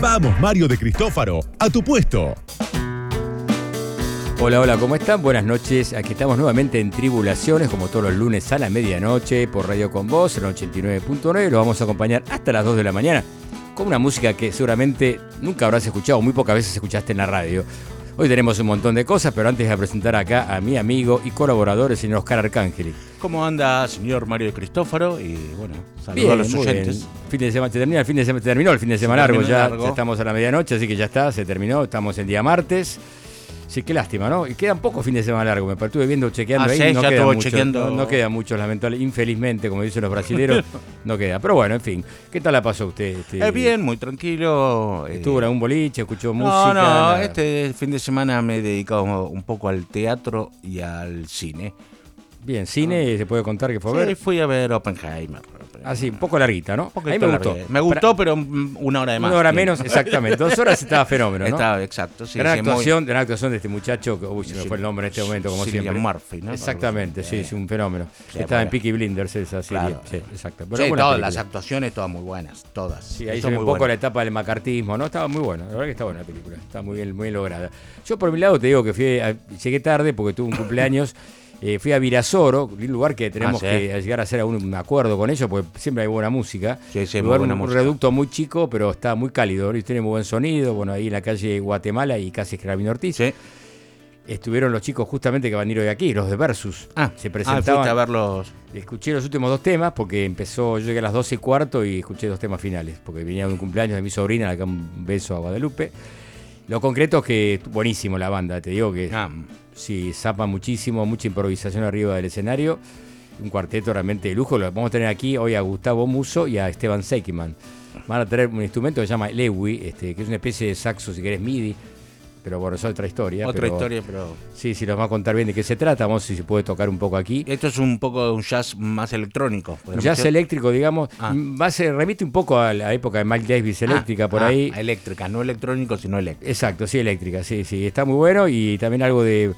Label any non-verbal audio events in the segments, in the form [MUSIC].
Vamos, Mario de Cristófaro, a tu puesto. Hola, hola, ¿cómo están? Buenas noches. Aquí estamos nuevamente en Tribulaciones, como todos los lunes a la medianoche, por Radio Con Voz, en 89.9. Los vamos a acompañar hasta las 2 de la mañana con una música que seguramente nunca habrás escuchado, muy pocas veces escuchaste en la radio. Hoy tenemos un montón de cosas, pero antes de presentar acá a mi amigo y colaborador, el señor Oscar Arcángeli. ¿Cómo anda, señor Mario de Cristófaro? Y bueno, saludos a los oyentes. bien. Fin de semana, se termina el fin de semana, terminó el fin de semana largo, ya, largo. ya estamos a la medianoche, así que ya está, se terminó, estamos en día martes. Sí, qué lástima, ¿no? Y quedan pocos fines de semana largos. Me estuve viendo, chequeando Ah, ahí. sí, no ya queda mucho, chequeando. No, no queda mucho, lamentablemente. Infelizmente, como dicen los brasileros, [LAUGHS] no queda. Pero bueno, en fin. ¿Qué tal la pasó usted? Este, Eh, bien, muy tranquilo. eh, ¿Estuvo en algún boliche? ¿Escuchó No, música? no, nada? este fin de semana me he dedicado un poco al teatro y al cine. Bien, cine, ¿se puede contar que fue a Sí, ver? fui a ver Oppenheimer. Ah, sí, un poco larguita, ¿no? Un a poquito mí me gustó. larga. Me gustó, pero una hora de más. Una hora menos, exactamente. Dos horas estaba fenómeno, ¿no? Estaba, exacto, sí. gran sí, muy- actuación, gran actuación de este muchacho, que uy, se me fue el nombre en este momento, como Cillian siempre. Murphy, ¿no? Exactamente, sí, Eh, es un fenómeno. Estaba en. Peaky Blinders esa serie. Claro. Sí, exacto. Pero Sí, buena todas película. las actuaciones, todas muy buenas, todas. Sí, ahí se ve un poco la etapa del macartismo, ¿no? Estaba muy bueno, la verdad que está buena la película, está muy bien, muy bien lograda. Yo por mi lado te digo que fui a- llegué tarde porque tuve un cumpleaños, [LAUGHS] eh, fui a Virasoro, un lugar que tenemos Ah, sí. que llegar a hacer un, acuerdo con ellos, porque siempre hay buena música. Sí, sí, lugar, buena un, música. reducto muy chico, pero está muy cálido, y tiene muy buen sonido, bueno, ahí en la calle Guatemala y casi Escravino Ortiz. Estuvieron los chicos justamente que van a ir hoy aquí, los de Versus. Ah, se ah, presentaban. a verlos. Escuché los últimos dos temas porque empezó, yo llegué a las 12 y cuarto y escuché dos temas finales, porque venía de un cumpleaños de mi sobrina, acá un beso a Guadalupe. Lo concreto es que buenísimo la banda, te digo que Ah, sí, zapa muchísimo, mucha improvisación arriba del escenario. Un cuarteto realmente de lujo. Lo vamos a tener aquí hoy a Gustavo Muso y a Esteban Seikiman. Van a tener un instrumento que se llama Lewy, este, que es una especie de saxo, si querés, MIDI. Pero bueno, es otra historia. otra pero- historia, pero. Sí, sí, nos va a contar bien de qué se trata. Vamos si se puede tocar un poco aquí. Esto es un poco de un jazz más electrónico. Jazz decir. eléctrico, digamos, Ah. remite un poco a la época de Mike Davis, eléctrica Ah, por ah, ahí. Eléctrica, no electrónico, sino eléctrica. Exacto, sí, eléctrica, sí, sí, está muy bueno y también algo de,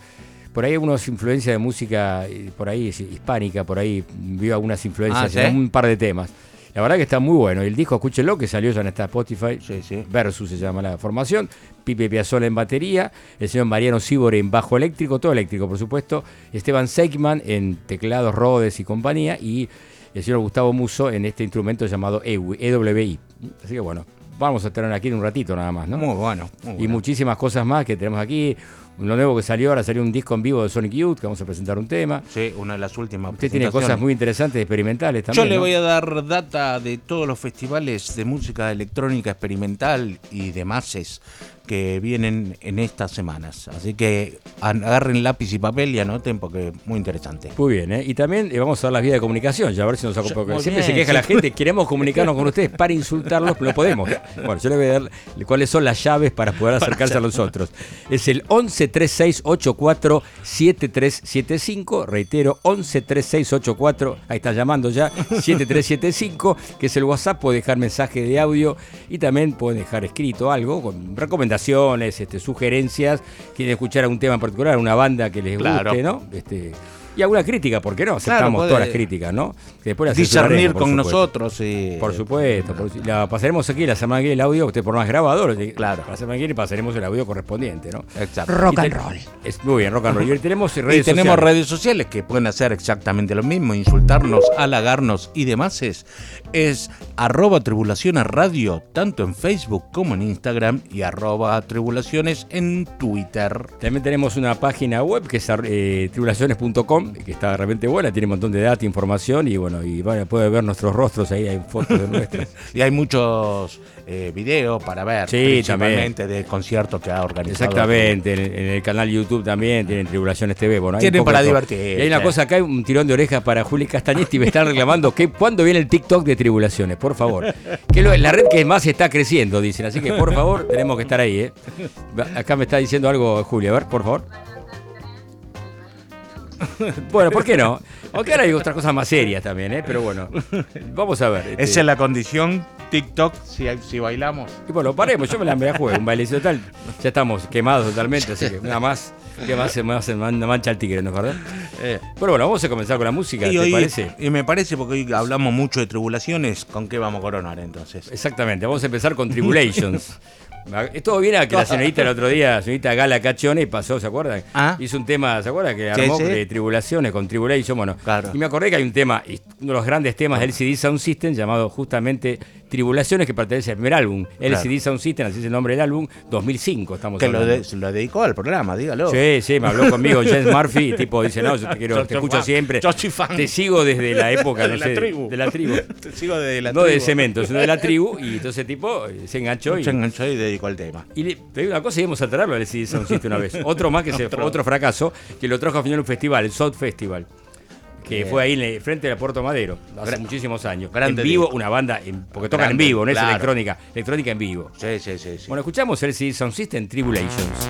por ahí unas influencias de música, eh, por ahí hispánica, por ahí vio algunas influencias Ah, ¿sí? en un par de temas. La verdad que está muy bueno. Y el disco, escúchenlo, que salió ya en esta Spotify, Sí, sí. Versus se llama la formación, Pipe Piazzolla en batería, el señor Mariano Sibore en bajo eléctrico, todo eléctrico por supuesto, Esteban Seikman en teclados, Rhodes y compañía, y el señor Gustavo Muso en este instrumento llamado EWI. EWI. Así que bueno, vamos a tener aquí en un ratito nada más, ¿no? Muy bueno. muy y muchísimas cosas más que tenemos aquí. Lo nuevo que salió, ahora salió un disco en vivo de Sonic Youth, que vamos a presentar un tema. Sí, una de las últimas. Usted tiene cosas muy interesantes, experimentales también. Yo le ¿no? voy a dar data de todos los festivales de música electrónica experimental y demás que vienen en estas semanas. Así que agarren lápiz y papel y anoten porque es muy interesante. Muy bien, ¿eh? Y también eh, vamos a dar las vías de comunicación, ya a ver si nos muy Siempre se queja la gente, queremos comunicarnos con ustedes para insultarlos, pero no podemos. Bueno, yo le voy a dar cuáles son las llaves para poder acercarse a nosotros. Es el 11 3684 7375, reitero, 11 3684, ahí está llamando ya, 7375, que es el WhatsApp, puede dejar mensaje de audio y también pueden dejar escrito algo con recomendaciones, este, sugerencias, quieren escuchar algún tema en particular, una banda que les Claro. guste, ¿no? Este, y alguna crítica, ¿por qué no? Aceptamos puede todas las críticas, ¿no? Que después las Discernir con supuesto. nosotros. y- Por supuesto, por- la pasaremos aquí la semana que viene el audio, usted por más grabador, Claro. la semana que viene pasaremos el audio correspondiente, ¿no? Exacto. Y te- Es, muy bien, rock and roll. Y tenemos [LAUGHS] Y redes tenemos sociales. redes sociales que pueden hacer exactamente lo mismo, insultarnos, halagarnos y demás. Es, es arroba tribulaciones radio, tanto en Facebook como en Instagram, y arroba tribulaciones en Twitter. También tenemos una página web que es eh, tribulaciones.com que está realmente buena, tiene un montón de data, información y bueno, y vaya, puede ver nuestros rostros ahí, hay fotos de nuestras. [LAUGHS] Y hay muchos eh, videos para ver, Sí, principalmente de conciertos que ha organizado. Exactamente, en, en el canal YouTube también tienen Tribulaciones TV. Bueno, hay Tienen para divertirse. Y hay una cosa acá, hay un tirón de orejas para Juli Castañetti, me están reclamando que cuándo viene el TikTok de Tribulaciones, por favor. Que lo- la red que más está creciendo, dicen, así que por favor tenemos que estar ahí. ¿eh? Acá me está diciendo algo Juli, a ver, por favor. [LAUGHS] Bueno, ¿por qué no? Aunque ahora hay otras cosas más serias también, ¿eh? pero bueno, vamos a ver. este, Esa es la condición TikTok si, si bailamos. Y bueno, paremos, yo me la, me la juego, un bailecito tal. Ya estamos quemados totalmente, así que nada más, que más se man- mancha el tigre, ¿no es verdad? Pero bueno, vamos a comenzar con la música, Y, ¿te hoy- parece? y me parece, porque hoy hablamos mucho de tribulaciones, ¿con qué vamos a coronar entonces? Exactamente, vamos a empezar con Tribulations. [LAUGHS] Todo viene a que la señorita el [LAUGHS] otro día, la señorita Gala Cachone, pasó, ¿se acuerdan? Ah. Hizo un tema, ¿se acuerdan? Que armó sí. de Tribulaciones con Tribulation, bueno. Claro. Y me acordé que hay un tema, y uno de los grandes temas del LCD Sound System, llamado justamente Tribulaciones, que pertenece al primer álbum. LCD Sound System, así es el nombre del álbum, 2005 estamos Que lo, hablando. de- se lo dedicó al programa, dígalo. Sí, sí, me habló conmigo [LAUGHS] James Murphy, tipo dice, no, yo te quiero, Yo te escucho fan, siempre. yo soy fan. Te sigo desde la [LAUGHS] época, no De la sé, tribu. de la tribu. Te sigo de la no de tribu. cemento, sino de la tribu. Y entonces tipo se enganchó y, Se enganchó y dedicó al tema. y le, te digo una cosa íbamos a traerlo al CD Sound System una vez. Otro más que [LAUGHS] se fue otro fracaso, que lo trajo al final un festival, el South Festival. Que fue ahí en el frente de Puerto Madero, hace muchísimos años. en vivo, disco. una banda, en- porque tocan Grande, en vivo, no claro. es electrónica, electrónica en vivo. Sí, sí, sí. sí. Bueno, escuchamos el CD Sound System. Tribulations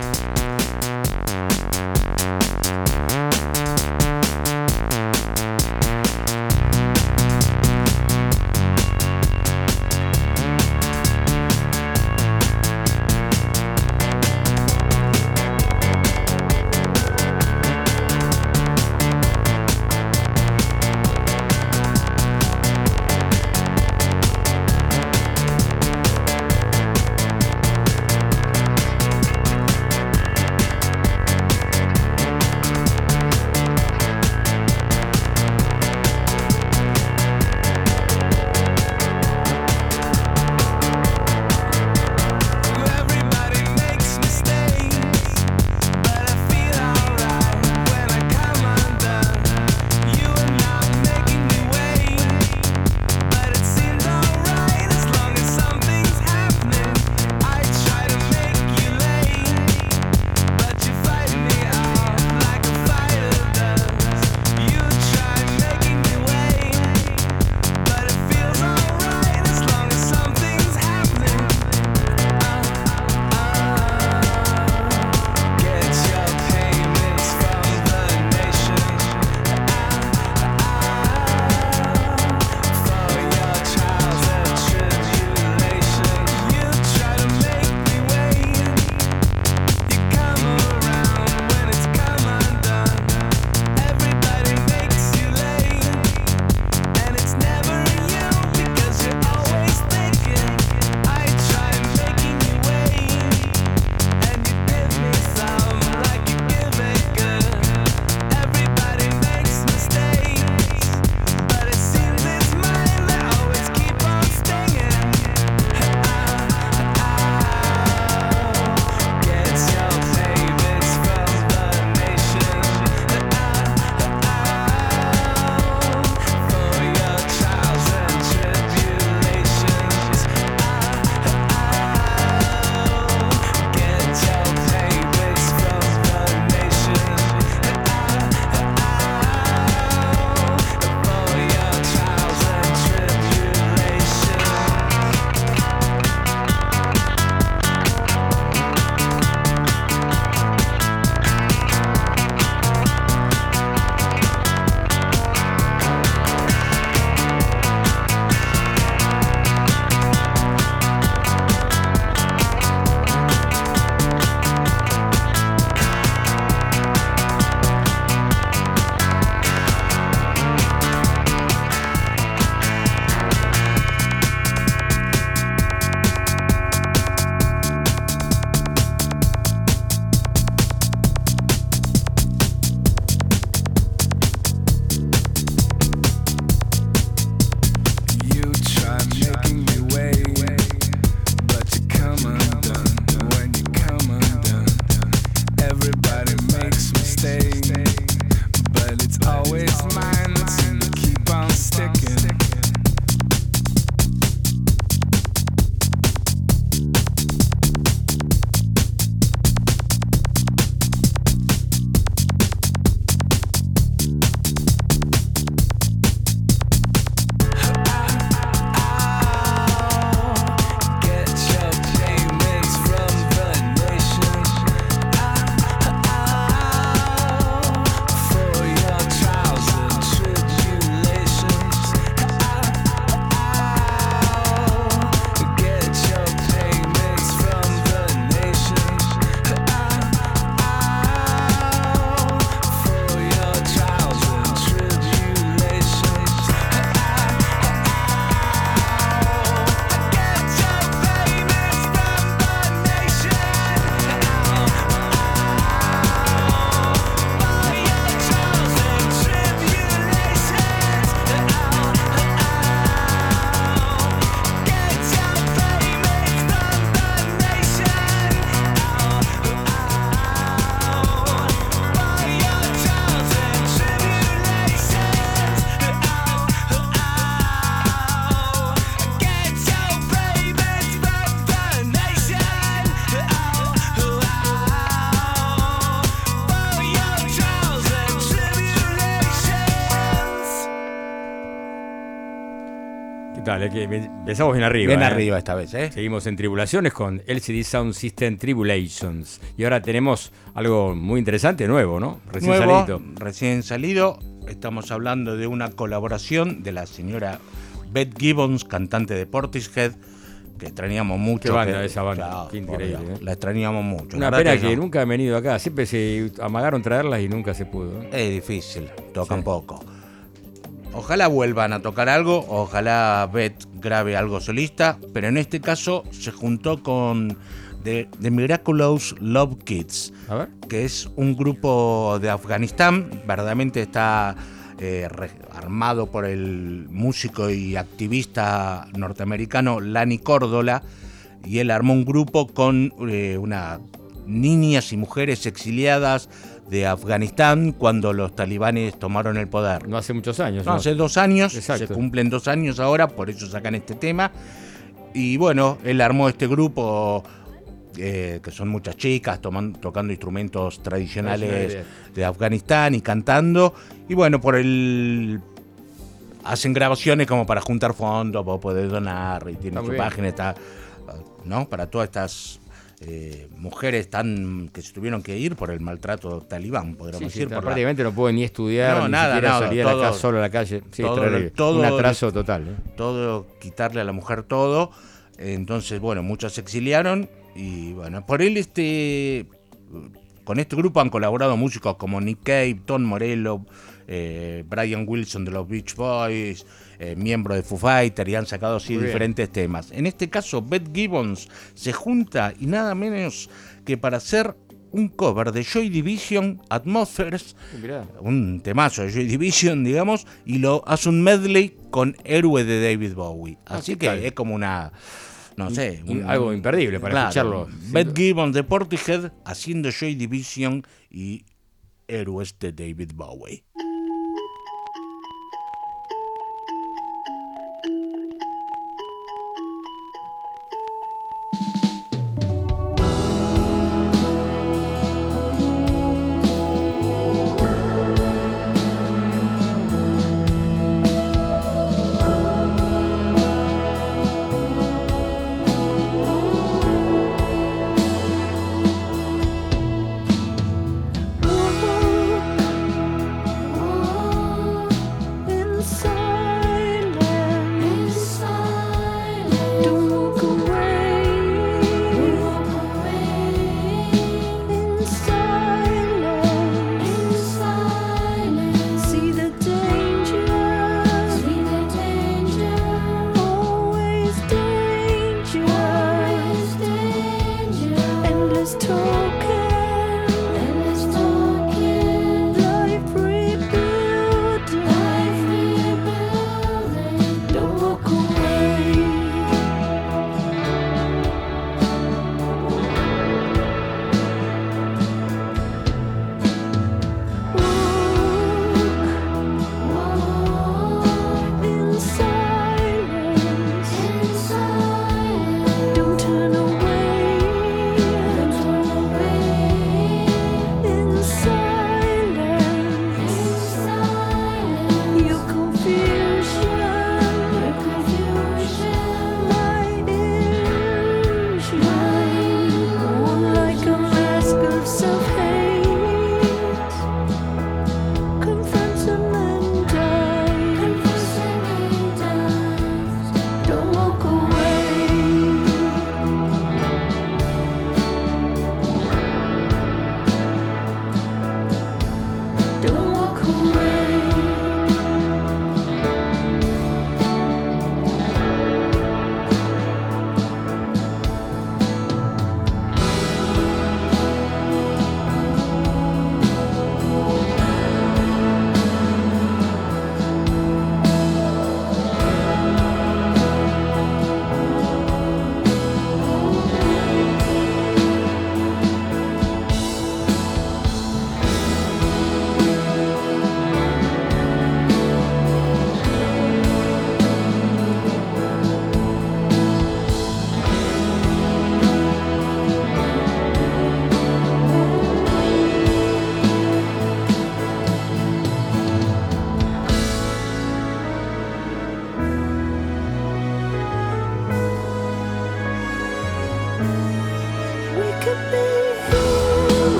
Es que empezamos bien arriba. Bien ¿eh? arriba esta vez, ¿eh? Seguimos en tribulaciones con LCD Sound System Tribulations. Y ahora tenemos algo muy interesante, nuevo, ¿no? Recién Nuevo, salido. Recién salido. Estamos hablando de una colaboración de la señora Beth Gibbons, cantante de Portishead, que extrañamos mucho. Qué banda que- esa banda, qué increíble, Dios, ¿eh? La extrañamos mucho. Una pena que no. nunca han venido acá. Siempre se amagaron traerlas y nunca se pudo. ¿eh? Es difícil, tocan Sí. poco. Ojalá vuelvan a tocar algo, ojalá Beth grabe algo solista, pero en este caso se juntó con The, The Miraculous Love Kids, A ver. que es un grupo de Afganistán, verdaderamente está eh, re- armado por el músico y activista norteamericano Lani Córdola, y él armó un grupo con eh, una niñas y mujeres exiliadas de Afganistán cuando los talibanes tomaron el poder. No hace muchos años. No, ¿no? hace dos años, Exacto. se cumplen dos años ahora, por eso sacan este tema. Y bueno, él armó este grupo, eh, que son muchas chicas toman- tocando instrumentos tradicionales de Afganistán y cantando. Y bueno, por el... Hacen grabaciones como para juntar fondos, vos podés donar, y tiene su bien. página, está, ¿no? Para todas estas eh, mujeres tan que se tuvieron que ir por el maltrato talibán, podríamos Sí, sí, decir. por la- prácticamente no pueden ni estudiar, No, ni nada, siquiera nada, salir a la todo- casa, solo a la calle. Sí, todo- Un atraso total. ¿eh? todo, quitarle a la mujer todo. Entonces, bueno, muchos se exiliaron y bueno, por él este con este grupo han colaborado músicos como Nick Cave, Tom Morello, eh, Brian Wilson de los Beach Boys, eh, miembro de Foo Fighter y han sacado así Muy bien. diferentes temas. En este caso, Beth Gibbons se junta y nada menos que para hacer un cover de Joy Division, Atmospheres, Mirá. un temazo de Joy Division, digamos, y lo hace un medley con Héroe de David Bowie. Ah, Así ¿qué que tal? es como una, no sé, un- algo imperdible para escucharlo. Beth Gibbons de Portishead haciendo Joy Division y Héroes de David Bowie.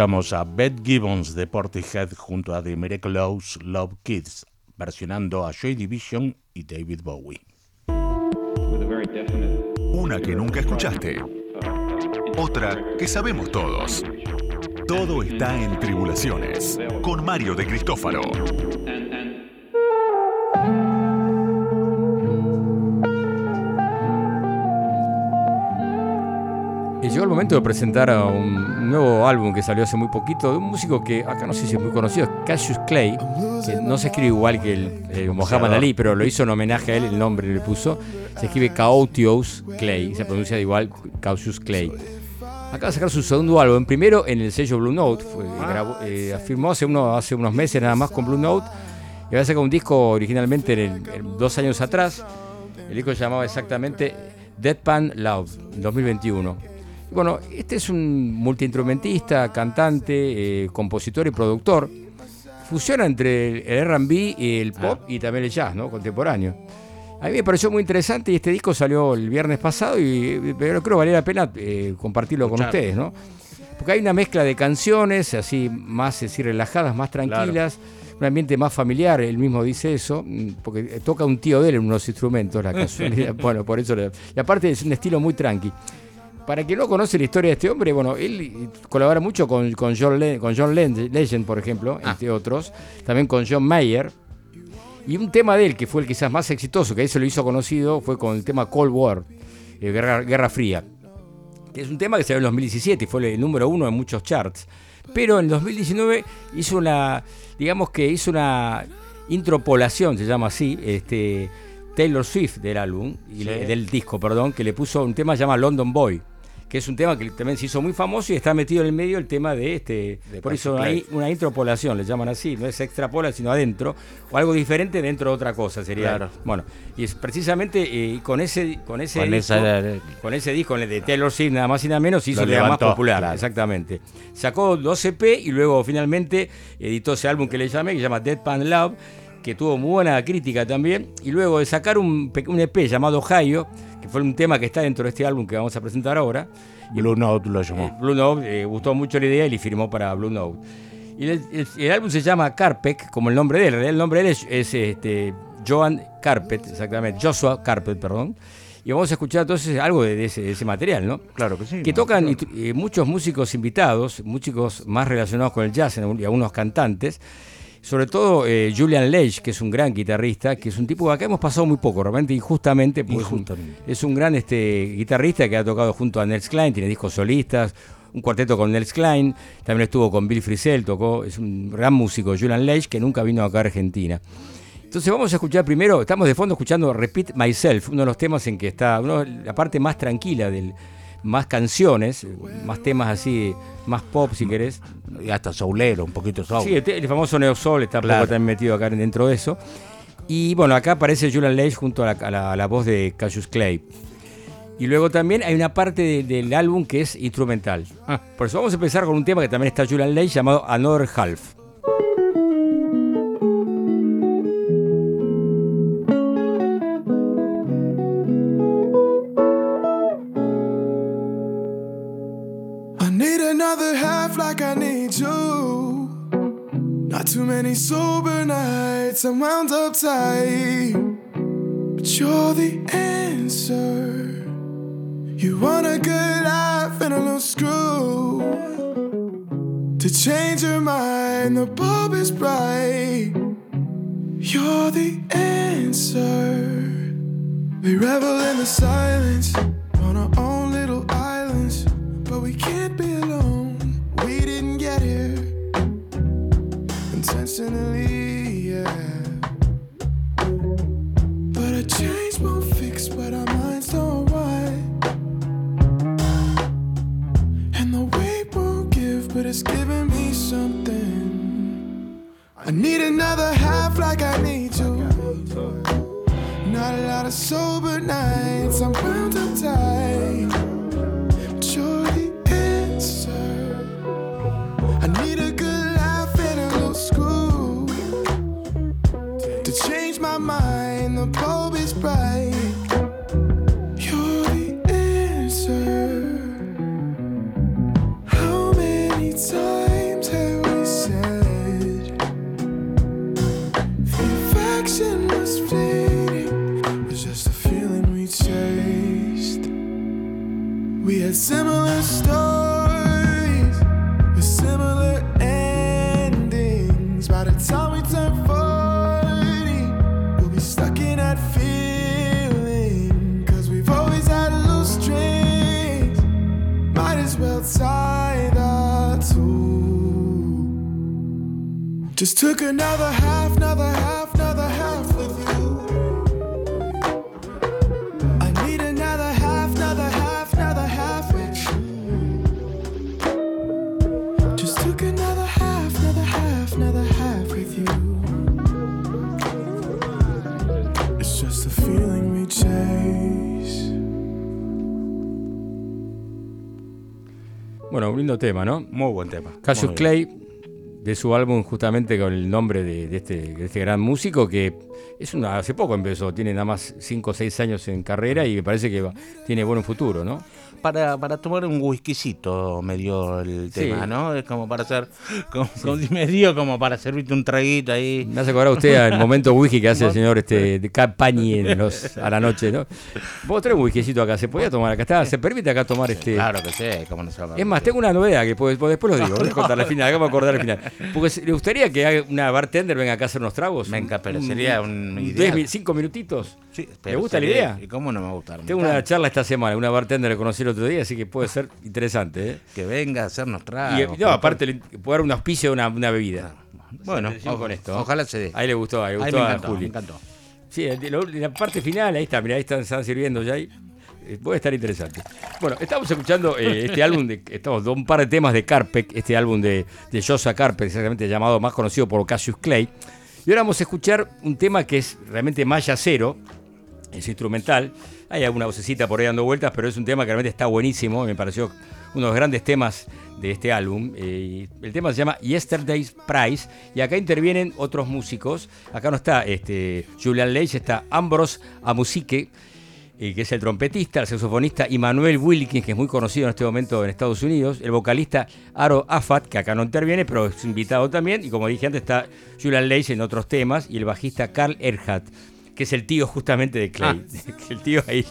Escuchamos a Beth Gibbons de Portishead junto a The Miraculous Love Kids, versionando a Joy Division y David Bowie. Una que nunca escuchaste. Otra que sabemos todos. Todo está en Tribulaciones, con Mario de Cristófaro. Momento de presentar a un nuevo álbum que salió hace muy poquito de un músico que acá no sé si es muy conocido, Cassius Clay, que no se escribe igual que el, eh, Mohamed Ali, pero lo hizo en homenaje a él, el nombre le puso. Se escribe Caotios Clay, se pronuncia igual Cassius Clay. Acaba de sacar su segundo álbum, primero en el sello Blue Note, fue, ah. eh, afirmó hace, uno, hace unos meses nada más con Blue Note, y había sacado un disco originalmente en dos años atrás, el disco se llamaba exactamente Deadpan Love, 2021. Bueno, este es un multiinstrumentista, cantante, eh, compositor y productor. Fusiona entre el RB y el pop y también el jazz, ¿no? Contemporáneo. A mí me pareció muy interesante y este disco salió el viernes pasado y pero creo que valía la pena eh, compartirlo con ustedes, ¿no? Porque hay una mezcla de canciones, así más así, relajadas, más tranquilas, un ambiente más familiar, él mismo dice eso, mm, porque toca un tío de él en unos instrumentos, la [LAUGHS] casualidad. bueno, por eso. y aparte es un estilo muy tranqui. Para quien no conoce la historia de este hombre, bueno, él colabora mucho con, con John, con John Legend, por ejemplo, ah. entre otros, también con John Mayer. Y un tema de él, que fue el quizás más exitoso, que ahí se lo hizo conocido, fue con el tema Cold War, eh, Guerra, Fría. Que es un tema que salió en 2017 y fue el número uno en muchos charts. Pero en 2019 hizo una, digamos que hizo una intropolación, se llama así, este, Taylor Swift del álbum, del disco, perdón, que le puso un tema llamado London Boy que es un tema que también se hizo muy famoso y está metido en el medio el tema de este. por eso hay una intropolación, le llaman así, no es extrapola, sino adentro, o algo diferente dentro de otra cosa sería. Bueno, y es precisamente eh, con ese con ese con, disco, con ese disco de Taylor Swift nada más y nada menos hizo el más popular, exactamente. Sacó dos EP y luego finalmente editó ese álbum que le llamé, que se llama Dead Pan Love que tuvo muy buena crítica también, y luego de sacar un, un EP llamado Ohio, que fue un tema que está dentro de este álbum que vamos a presentar ahora. Blue Note lo llamó. Eh, Blue Note, eh, gustó mucho la idea y le firmó para Blue Note. Y el, álbum se llama Carpet, como el nombre de él. El nombre de él es, este, Joan Carpet, exactamente, Joshua Carpet, perdón. Y vamos a escuchar entonces algo de ese, material, ¿no? Claro que sí. Que tocan eh, muchos músicos invitados, músicos más relacionados con el jazz y algunos cantantes sobre todo eh, Julian Leitch, que es un gran guitarrista, que es un tipo que acá hemos pasado muy poco, realmente injustamente, porque Es, un, gran este, guitarrista que ha tocado junto a Nels Klein, tiene discos solistas, un cuarteto con Nels Klein, también estuvo con Bill Frisell, tocó, es un gran músico, Julian Leitch, que nunca vino acá a Argentina. Entonces vamos a escuchar primero, estamos de fondo escuchando Repeat Myself, uno de los temas en que está, la parte más tranquila del, más canciones, más temas así, más pop si querés. Y hasta soulero, un poquito soul. Sí, el, famoso Neo Soul está también metido acá dentro de eso. Y bueno, acá aparece Julian Leigh junto a la, voz de Cassius Clay. Y luego también hay una parte del álbum que es instrumental. Ah. Por eso vamos a empezar con un tema que también está Julian Leigh llamado Another Half. Too many sober nights, I'm wound up tight. But you're the answer. You want a good life and a little screw. To change your mind, the bulb is bright. You're the answer. We revel in the silence on our own intentionally, yeah. But a change won't fix what our minds don't want. And the weight won't give, but it's giving me something. I need another half like I need you. Not a lot of sober nights, I'm wound up tight. But you're the answer. surprise tema, ¿no? Muy buen tema. Cassius. Clay, de su álbum justamente con el nombre de, de este, de este gran músico que es una, hace poco empezó, tiene nada más 5 o 6 años en carrera y me parece que va- tiene buen futuro, ¿no? Para, para tomar un whiskycito me dio el Sí. tema, ¿no? Es como para hacer, como, [LAUGHS] como- me dio como para servirte un traguito ahí. Me hace acordar usted al momento whisky que hace el señor este, de Campañi en los, a la noche, ¿no? Vos un whiskycito acá, ¿se podía tomar acá? Está, ¿Se permite acá tomar este...? Claro que sí, cómo no se llama. Es más, tengo una novedad que pues después lo digo, [LAUGHS] voy a contar al final, hagamos acordar al final. Porque ¿le gustaría que una bartender venga acá a hacer unos tragos? Encanta, pero sería un ideal. cinco minutitos. Sí, ¿Le pero gusta la idea? ¿Y cómo no me va a gustar? Tengo una charla esta semana, una bartender que conocí el otro día, así que puede ser interesante. ¿eh? Que venga a hacernos Y, tragos. no, aparte, le- puede dar un auspicio de una, una bebida. Bueno, Atención con o- esto. ojalá se dé. Ahí le gustó, ahí le Ahí gustó me a encantó, Juli. me encantó. Sí, lo- la parte final, ahí está, mira, ahí están, están sirviendo ya. Ahí. Eh, Puede estar interesante. Bueno, estamos escuchando eh, este álbum, de, estamos un par de temas de Carpec, este álbum de, de Josa Carpec, exactamente llamado más conocido por Cassius Clay. Y ahora vamos a escuchar un tema que es realmente maya cero, es instrumental. Hay alguna vocecita por ahí dando vueltas, pero es un tema que realmente está buenísimo. Me pareció uno de los grandes temas de este álbum. Eh, el tema se llama Yesterday's Prize. Y acá intervienen otros músicos. Acá no está este, Julian Leitch, está Ambrose Amusique, eh, que es el trompetista, el saxofonista, y Manuel Wilkins, que es muy conocido en este momento en Estados Unidos, el vocalista Aro Afat, que acá no interviene, pero es invitado también, y como dije antes está Julian Leitch en otros temas, y el bajista Carl Erhardt, que es el tío justamente de Clay. [LAUGHS] Que el tío ahí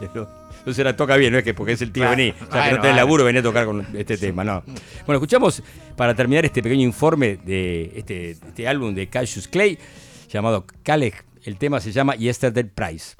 no, se la toca bien, no es que porque es el tío Claro. vení, ya que Bueno, no tenés laburo, vení a tocar con este tema, no. Bueno, escuchamos para terminar este pequeño informe de este, este álbum de Cassius Clay, llamado Calec. El tema se llama Yesterday Price.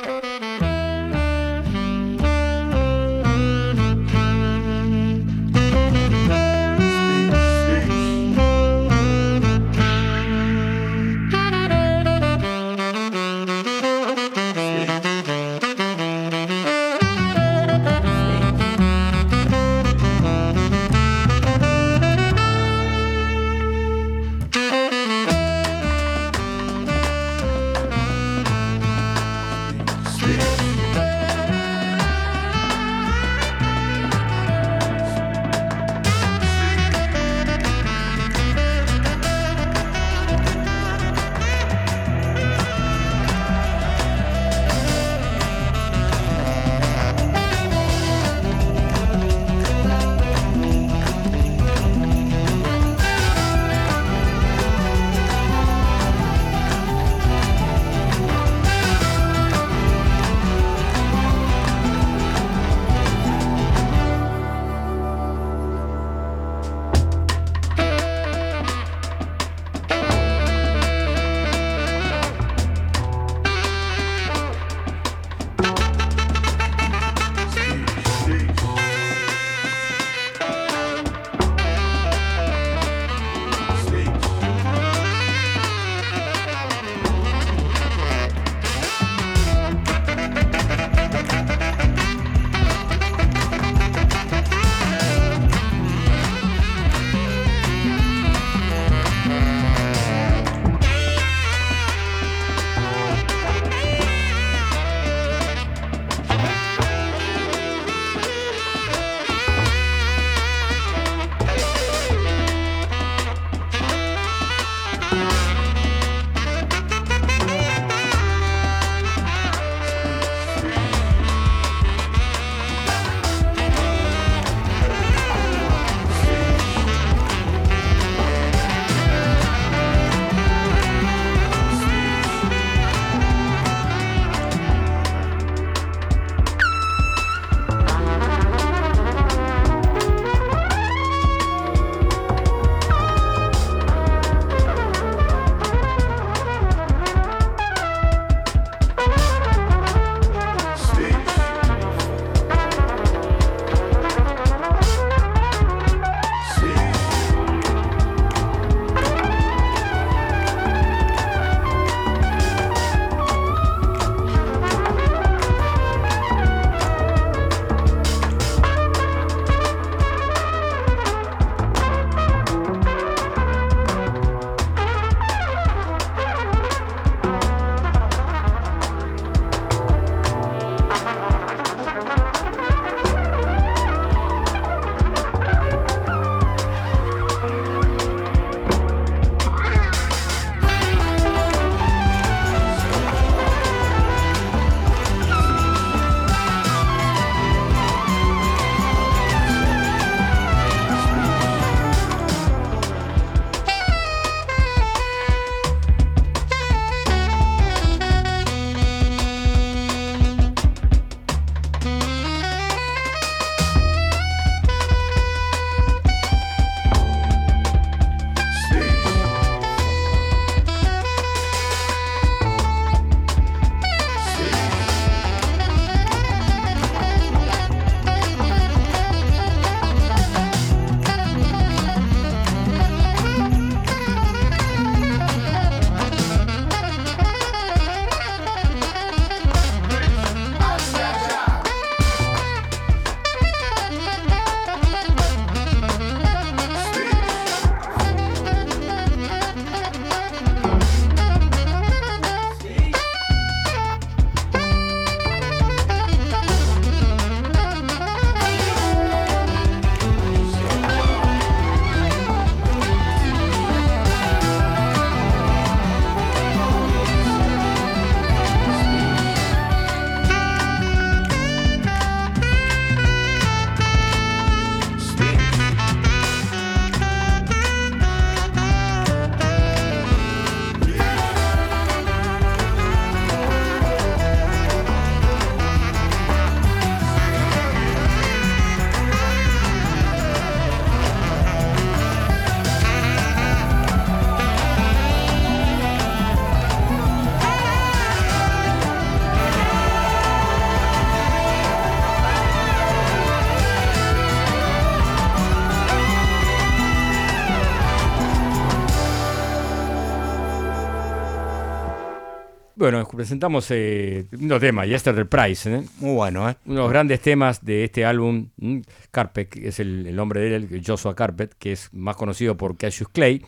Presentamos eh, un tema, Yesterday Price, ¿eh? Muy bueno, ¿eh? uno de los grandes temas de este álbum, mm, Carpet, que es el, el nombre de él, Joshua Carpet, que es más conocido por Cassius Clay.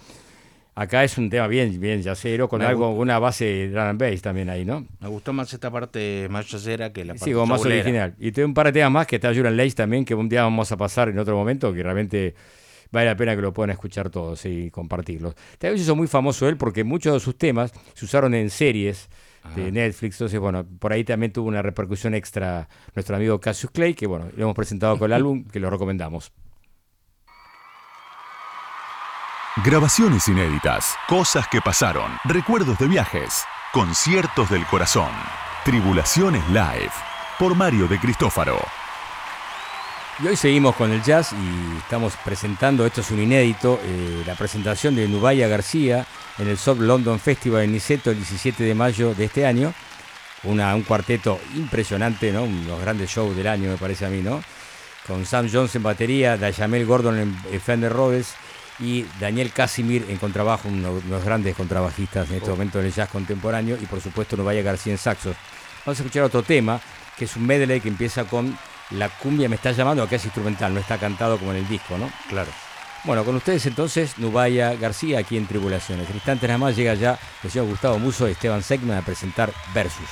Acá es un tema bien, bien yacero, con Me algo, gusta. una base de drum and bass también ahí, ¿no? Me gustó más esta parte más yacera que la parte Sí, como más original. Y tengo un par de temas más que está Juran Lace también, que un día vamos a pasar en otro momento, que realmente vale la pena que lo puedan escuchar todos y compartirlos. También se hizo muy famoso él porque muchos de sus temas se usaron en series de Netflix, entonces bueno, por ahí también tuvo una repercusión extra nuestro amigo Cassius Clay, que bueno, lo hemos presentado con el álbum, que lo recomendamos. Grabaciones inéditas, cosas que pasaron, recuerdos de viajes, conciertos del corazón, Tribulaciones Live, por Mario de Cristófaro. Y hoy seguimos con el jazz y estamos presentando, esto es un inédito, eh, la presentación de Nubaya García en el South London Festival en Niceto el 17 de mayo de este año. Una, un cuarteto impresionante, ¿no? Unos grandes shows del año, me parece a mí, ¿no? Con Sam Jones en batería, Dayamel Gordon en, en Fender Rhodes y Daniel Casimir en contrabajo, uno los grandes contrabajistas en este momento en el jazz contemporáneo, y por supuesto Nubaya García en saxo. Vamos a escuchar otro tema, que es un medley que empieza con La cumbia me está llamando, acá es instrumental, no está cantado como en el disco, ¿no? Claro. Bueno, con ustedes entonces, Nubaya García aquí en Tribulaciones. En instantes nada más llega ya el señor Gustavo Muso y Esteban Segman a presentar Versus.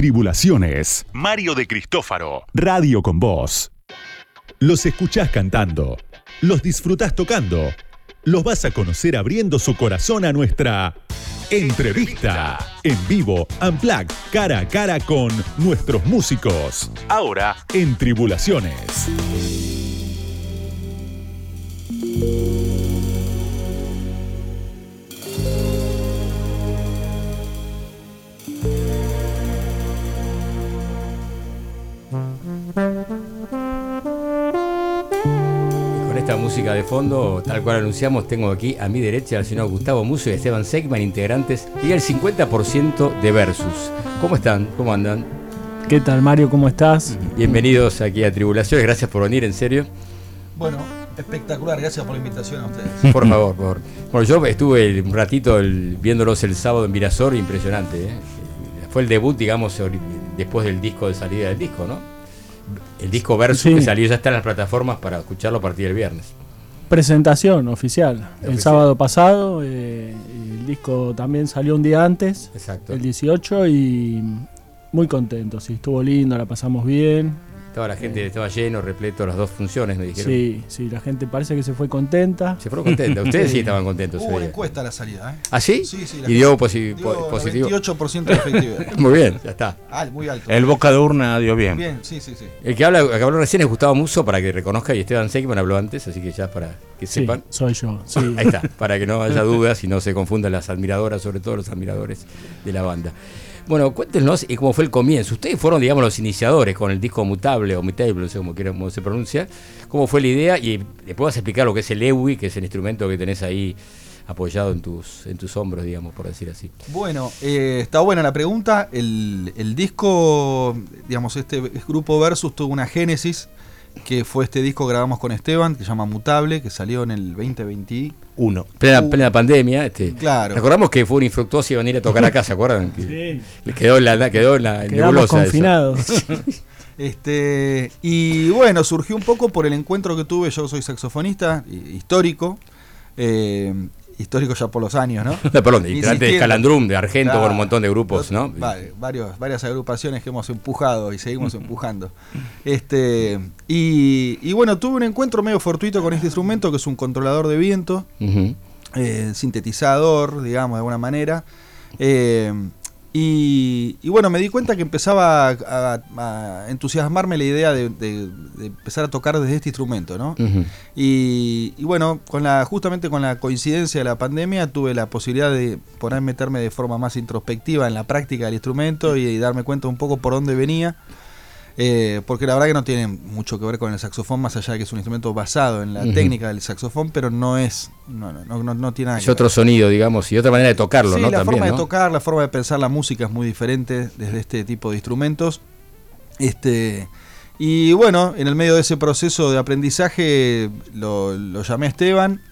Tribulaciones. Mario de Cristófaro. Radio con Voz. Los escuchás cantando. Los disfrutás tocando. Los vas a conocer abriendo su corazón a nuestra entrevista. En vivo, Unplugged, cara a cara con nuestros músicos. Ahora en Tribulaciones. Con esta música de fondo, tal cual anunciamos, tengo aquí a mi derecha al señor Gustavo Muso y Esteban Segman, integrantes, y el 50% de Versus. ¿Cómo están? ¿Cómo andan? ¿Qué tal Mario? ¿Cómo estás? Bienvenidos aquí a Tribulaciones, gracias por venir, en serio. Bueno, espectacular, gracias por la invitación a ustedes. [LAUGHS] Por favor, por favor. Bueno, yo estuve un ratito el- viéndolos el sábado en Mirasol, impresionante. ¿eh? Fue el debut, digamos, después del disco de salida del disco, ¿no? El disco Versus Sí. que salió ya está en las plataformas para escucharlo a partir del viernes. Presentación oficial. El sábado pasado, eh, el disco también salió un día antes, Exacto. el 18, y muy contentos. Sí, estuvo lindo, la pasamos bien. Estaba la gente, estaba lleno, repleto, las dos funciones, me dijeron. Sí, sí, la gente parece que se fue contenta. Se fueron contentos. Ustedes sí Sí. [LAUGHS] estaban contentos. Hubo una veía. encuesta a la salida, ¿eh? ¿Ah, sí? Sí, sí, la Y dio, posi- dio po- positivo. 28% de efectividad. [LAUGHS] Muy bien, ya está. Ah, muy alto. El boca de urna dio bien. Bien, sí, sí, sí. El que, habla, que habló recién es Gustavo Muso, para que reconozca, y Esteban Segman habló antes, así que ya para que Sí, sepan. soy yo. [LAUGHS] Sí. Ahí está, para que no haya dudas y no se confundan las admiradoras, sobre todo los admiradores de la banda. Bueno, cuéntenos y cómo fue el comienzo. Ustedes fueron, digamos, los iniciadores con el disco Mutable o Mutable, no sé cómo, quiera- cómo se pronuncia. ¿Cómo fue la idea? Y después vas a explicar lo que es el EWI, que es el instrumento que tenés ahí apoyado en tus, en tus hombros, digamos, por decir así. Bueno, eh, está buena la pregunta. El, el disco, digamos, este grupo Versus tuvo una génesis, que fue este disco que grabamos con Esteban, que se llama Mutable, que salió en el 2020. Uno. Plena, Uh, plena pandemia. Este, claro. Recordamos que fue un infructuoso y iban a ir a tocar acá, ¿se acuerdan? Que Sí. le quedó en la, quedó en la Quedamos confinados. [LAUGHS] Este, y bueno, surgió un poco por el encuentro que tuve. Yo soy saxofonista hi- histórico. eh, histórico ya por los años, ¿no? [LAUGHS] No, perdón, de. Calandrum, de Argento, Claro. con un montón de grupos, ¿no? Varios, varias agrupaciones que hemos empujado y seguimos empujando. Este, y, y bueno, tuve un encuentro medio fortuito con este instrumento que es un controlador de viento, eh, sintetizador, digamos, de alguna manera. Eh, y, y bueno, me di cuenta que empezaba a, a- a entusiasmarme la idea de, de- de empezar a tocar desde este instrumento, ¿no? Y bueno, con la, justamente con la coincidencia de la pandemia tuve la posibilidad de poder meterme de forma más introspectiva en la práctica del instrumento y, darme cuenta un poco por dónde venía. Eh, porque la verdad que no tiene mucho que ver con el saxofón, más allá de que es un instrumento basado en la técnica del saxofón, pero no es, no, no, no, no- tiene nada Es que otro ver. sonido, digamos, y otra manera de tocarlo, Sí, ¿no? la También, forma de tocar, la forma de pensar la música es muy diferente desde este tipo de instrumentos. Este, y bueno, en el medio de ese proceso de aprendizaje lo, lo llamé a Esteban,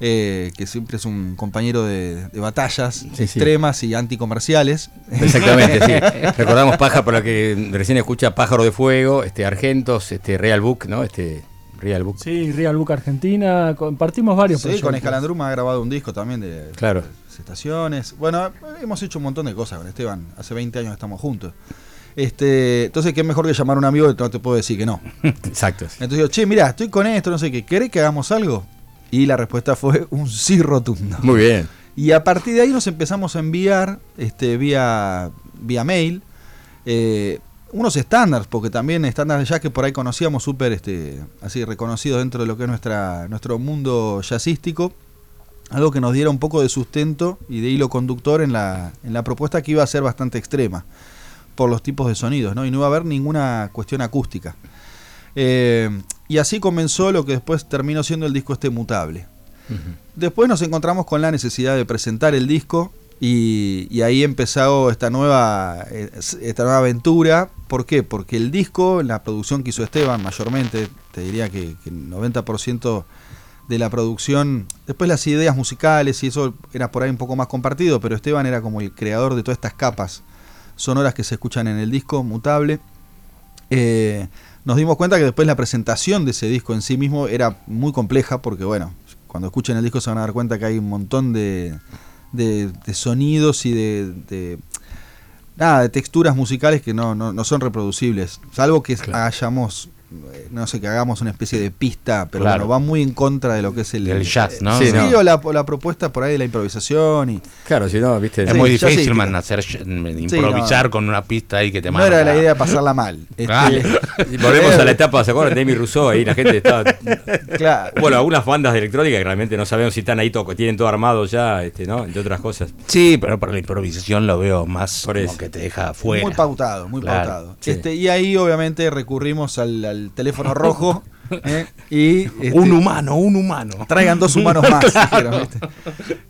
eh, que siempre es un compañero de, de batallas sí. extremas y anticomerciales. Exactamente, sí. [LAUGHS] Recordamos Pájaro, por lo que recién escucha Pájaro de Fuego, este Argentos, este Real Book, ¿no? Este Real Book. Sí, Real Book Argentina, compartimos varios Sí, con. Escalandruma ha grabado un disco también de Claro. de estaciones. Bueno, hemos hecho un montón de cosas con Esteban. Hace 20 años estamos juntos. Este, entonces, ¿qué mejor que llamar a un amigo que no te puedo decir que no? [LAUGHS] Exacto. Entonces digo, che, mira, estoy con esto, no sé qué, ¿querés que hagamos algo? Y la respuesta fue un sí rotundo. Muy bien. Y a partir de ahí nos empezamos a enviar este, vía, vía mail eh, unos estándares, porque también estándares ya que por ahí conocíamos súper este, así reconocidos dentro de lo que es nuestra, nuestro mundo jazzístico. Algo que nos diera un poco de sustento y de hilo conductor en la, en la propuesta que iba a ser bastante extrema por los tipos de sonidos, ¿no? Y no iba a haber ninguna cuestión acústica. Eh, y así comenzó lo que después terminó siendo el disco este mutable. Después nos encontramos con la necesidad de presentar el disco y, y ahí empezó esta nueva, eh, esta nueva aventura. ¿Por qué? Porque el disco, la producción que hizo Esteban, mayormente, te diría que, que el 90% de la producción, después las ideas musicales y eso era por ahí un poco más compartido, pero Esteban era como el creador de todas estas capas sonoras que se escuchan en el disco, mutable. Eh, nos dimos cuenta que después la presentación de ese disco en sí mismo era muy compleja porque, bueno, cuando escuchen el disco se van a dar cuenta que hay un montón de, de, de sonidos y de, de, nada, de texturas musicales que no, no, no son reproducibles. Salvo que hayamos, no sé, que hagamos una especie de pista, pero Claro. bueno, va muy en contra de lo que es el, El jazz, ¿no? Sí, Sí, no. o la, o la propuesta por ahí de la improvisación y Claro, si no, viste. Es Sí, muy difícil, sí, man, hacer, improvisar con una pista ahí que te no manda. era la idea pasarla mal. [LAUGHS] Este, Ah. [LAUGHS] Y Volvemos a la etapa, ¿se acuerdan de Amy Rousseau? Ahí la gente estaba. claro. Bueno, algunas bandas de electrónica que realmente no sabemos si están ahí, toco, tienen todo armado ya, este, ¿no? Entre otras cosas. Sí, pero para la improvisación lo veo más Por como que te deja fuera. Muy pautado, muy Claro, pautado. sí. Este, y ahí obviamente recurrimos al, al teléfono rojo [LAUGHS] ¿eh? y este, un humano, un humano. traigan dos humanos [LAUGHS] más. dijeron, ¿viste?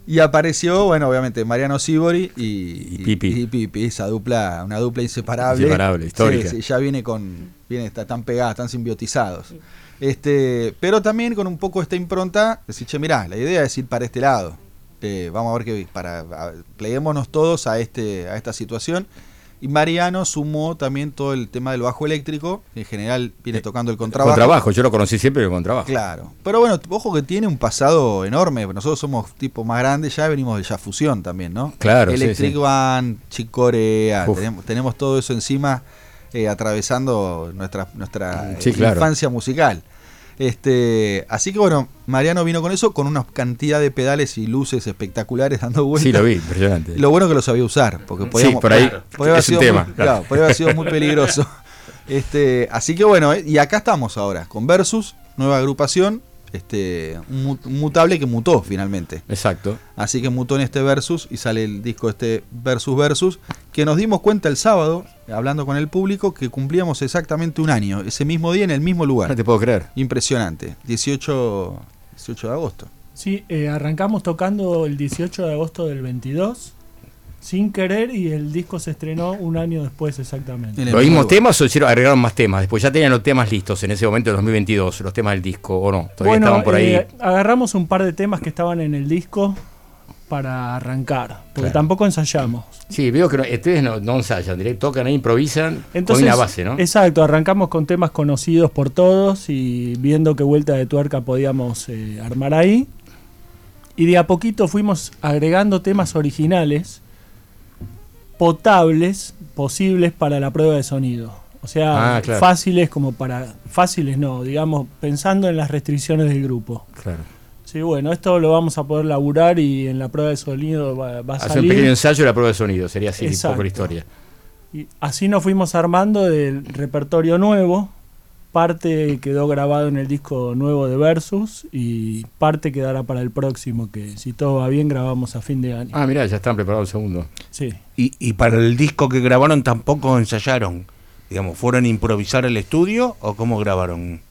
Y apareció, bueno, obviamente Mariano Sibori y, Y Pipi. y Pipi, esa dupla, una dupla inseparable. Inseparable, histórica. Sí, sí, ya viene con, viene, está tan pegadas, están simbiotizados. Este, pero también con un poco esta impronta, decir, che, mirá, la idea es ir para este lado. Eh, vamos a ver que para a- pleguémonos todos a este, a esta situación. Y Mariano sumó también todo el tema del bajo eléctrico, en general viene tocando el Con contrabajo. trabajo, yo lo conocí siempre con trabajo. Claro. Pero bueno, ojo que tiene un pasado enorme. Nosotros somos tipo más grandes, ya venimos de ya fusión también, ¿no? Claro, sí, Electric sí. Band, Chick Corea, Uf. tenemos, tenemos todo eso encima eh, atravesando nuestra, nuestra Sí, eh, claro. infancia musical. Este, así que bueno, Mariano vino con eso, con una cantidad de pedales y luces espectaculares dando vueltas. Sí, lo vi, impresionante. Lo bueno que lo sabía usar, porque podíamos, por ahí podía haber es sido tema, muy, claro. claro, podía haber sido muy peligroso. [LAUGHS] Este, así que bueno, eh, y acá estamos ahora, con Versus, nueva agrupación, este, un mu- un mutable que mutó finalmente. Exacto. Así que mutó en este Versus y sale el disco este Versus Versus, que nos dimos cuenta el sábado, hablando con el público, que cumplíamos exactamente un año, ese mismo día en el mismo lugar. No te puedo creer. Impresionante, 18, 18 de agosto. Sí, eh, arrancamos tocando el 18 de agosto del 22, sin querer, y el disco se estrenó un año después exactamente. ¿Los mismo mismos temas o hicieron, agregaron más temas? Después ya tenían los temas listos en ese momento, en 2022, los temas del disco, ¿o no? Todavía estaban por ahí. eh, agarramos un par de temas que estaban en el disco para arrancar, porque Claro. tampoco ensayamos. Sí, veo que no- ustedes no, no ensayan, directo tocan ahí, improvisan Entonces, con una base, ¿no? Exacto, arrancamos con temas conocidos por todos y viendo qué vuelta de tuerca podíamos eh, armar ahí. Y de a poquito fuimos agregando temas originales, potables, posibles para la prueba de sonido. O sea, Ah, claro. fáciles como para... Fáciles no, digamos, pensando en las restricciones del grupo. Claro. Sí, bueno, esto lo vamos a poder laburar y en la prueba de sonido va, va a Hacer un salir. pequeño ensayo de la prueba de sonido, sería así un poco la historia. Y así nos fuimos armando del repertorio nuevo. Parte quedó grabado en el disco nuevo de Versus y parte quedará para el próximo, que si todo va bien grabamos a fin de año. Ah, mirá, ya están preparados el segundo. Sí. Y, y para el disco que grabaron tampoco ensayaron. Digamos, ¿fueron a improvisar el estudio o cómo grabaron?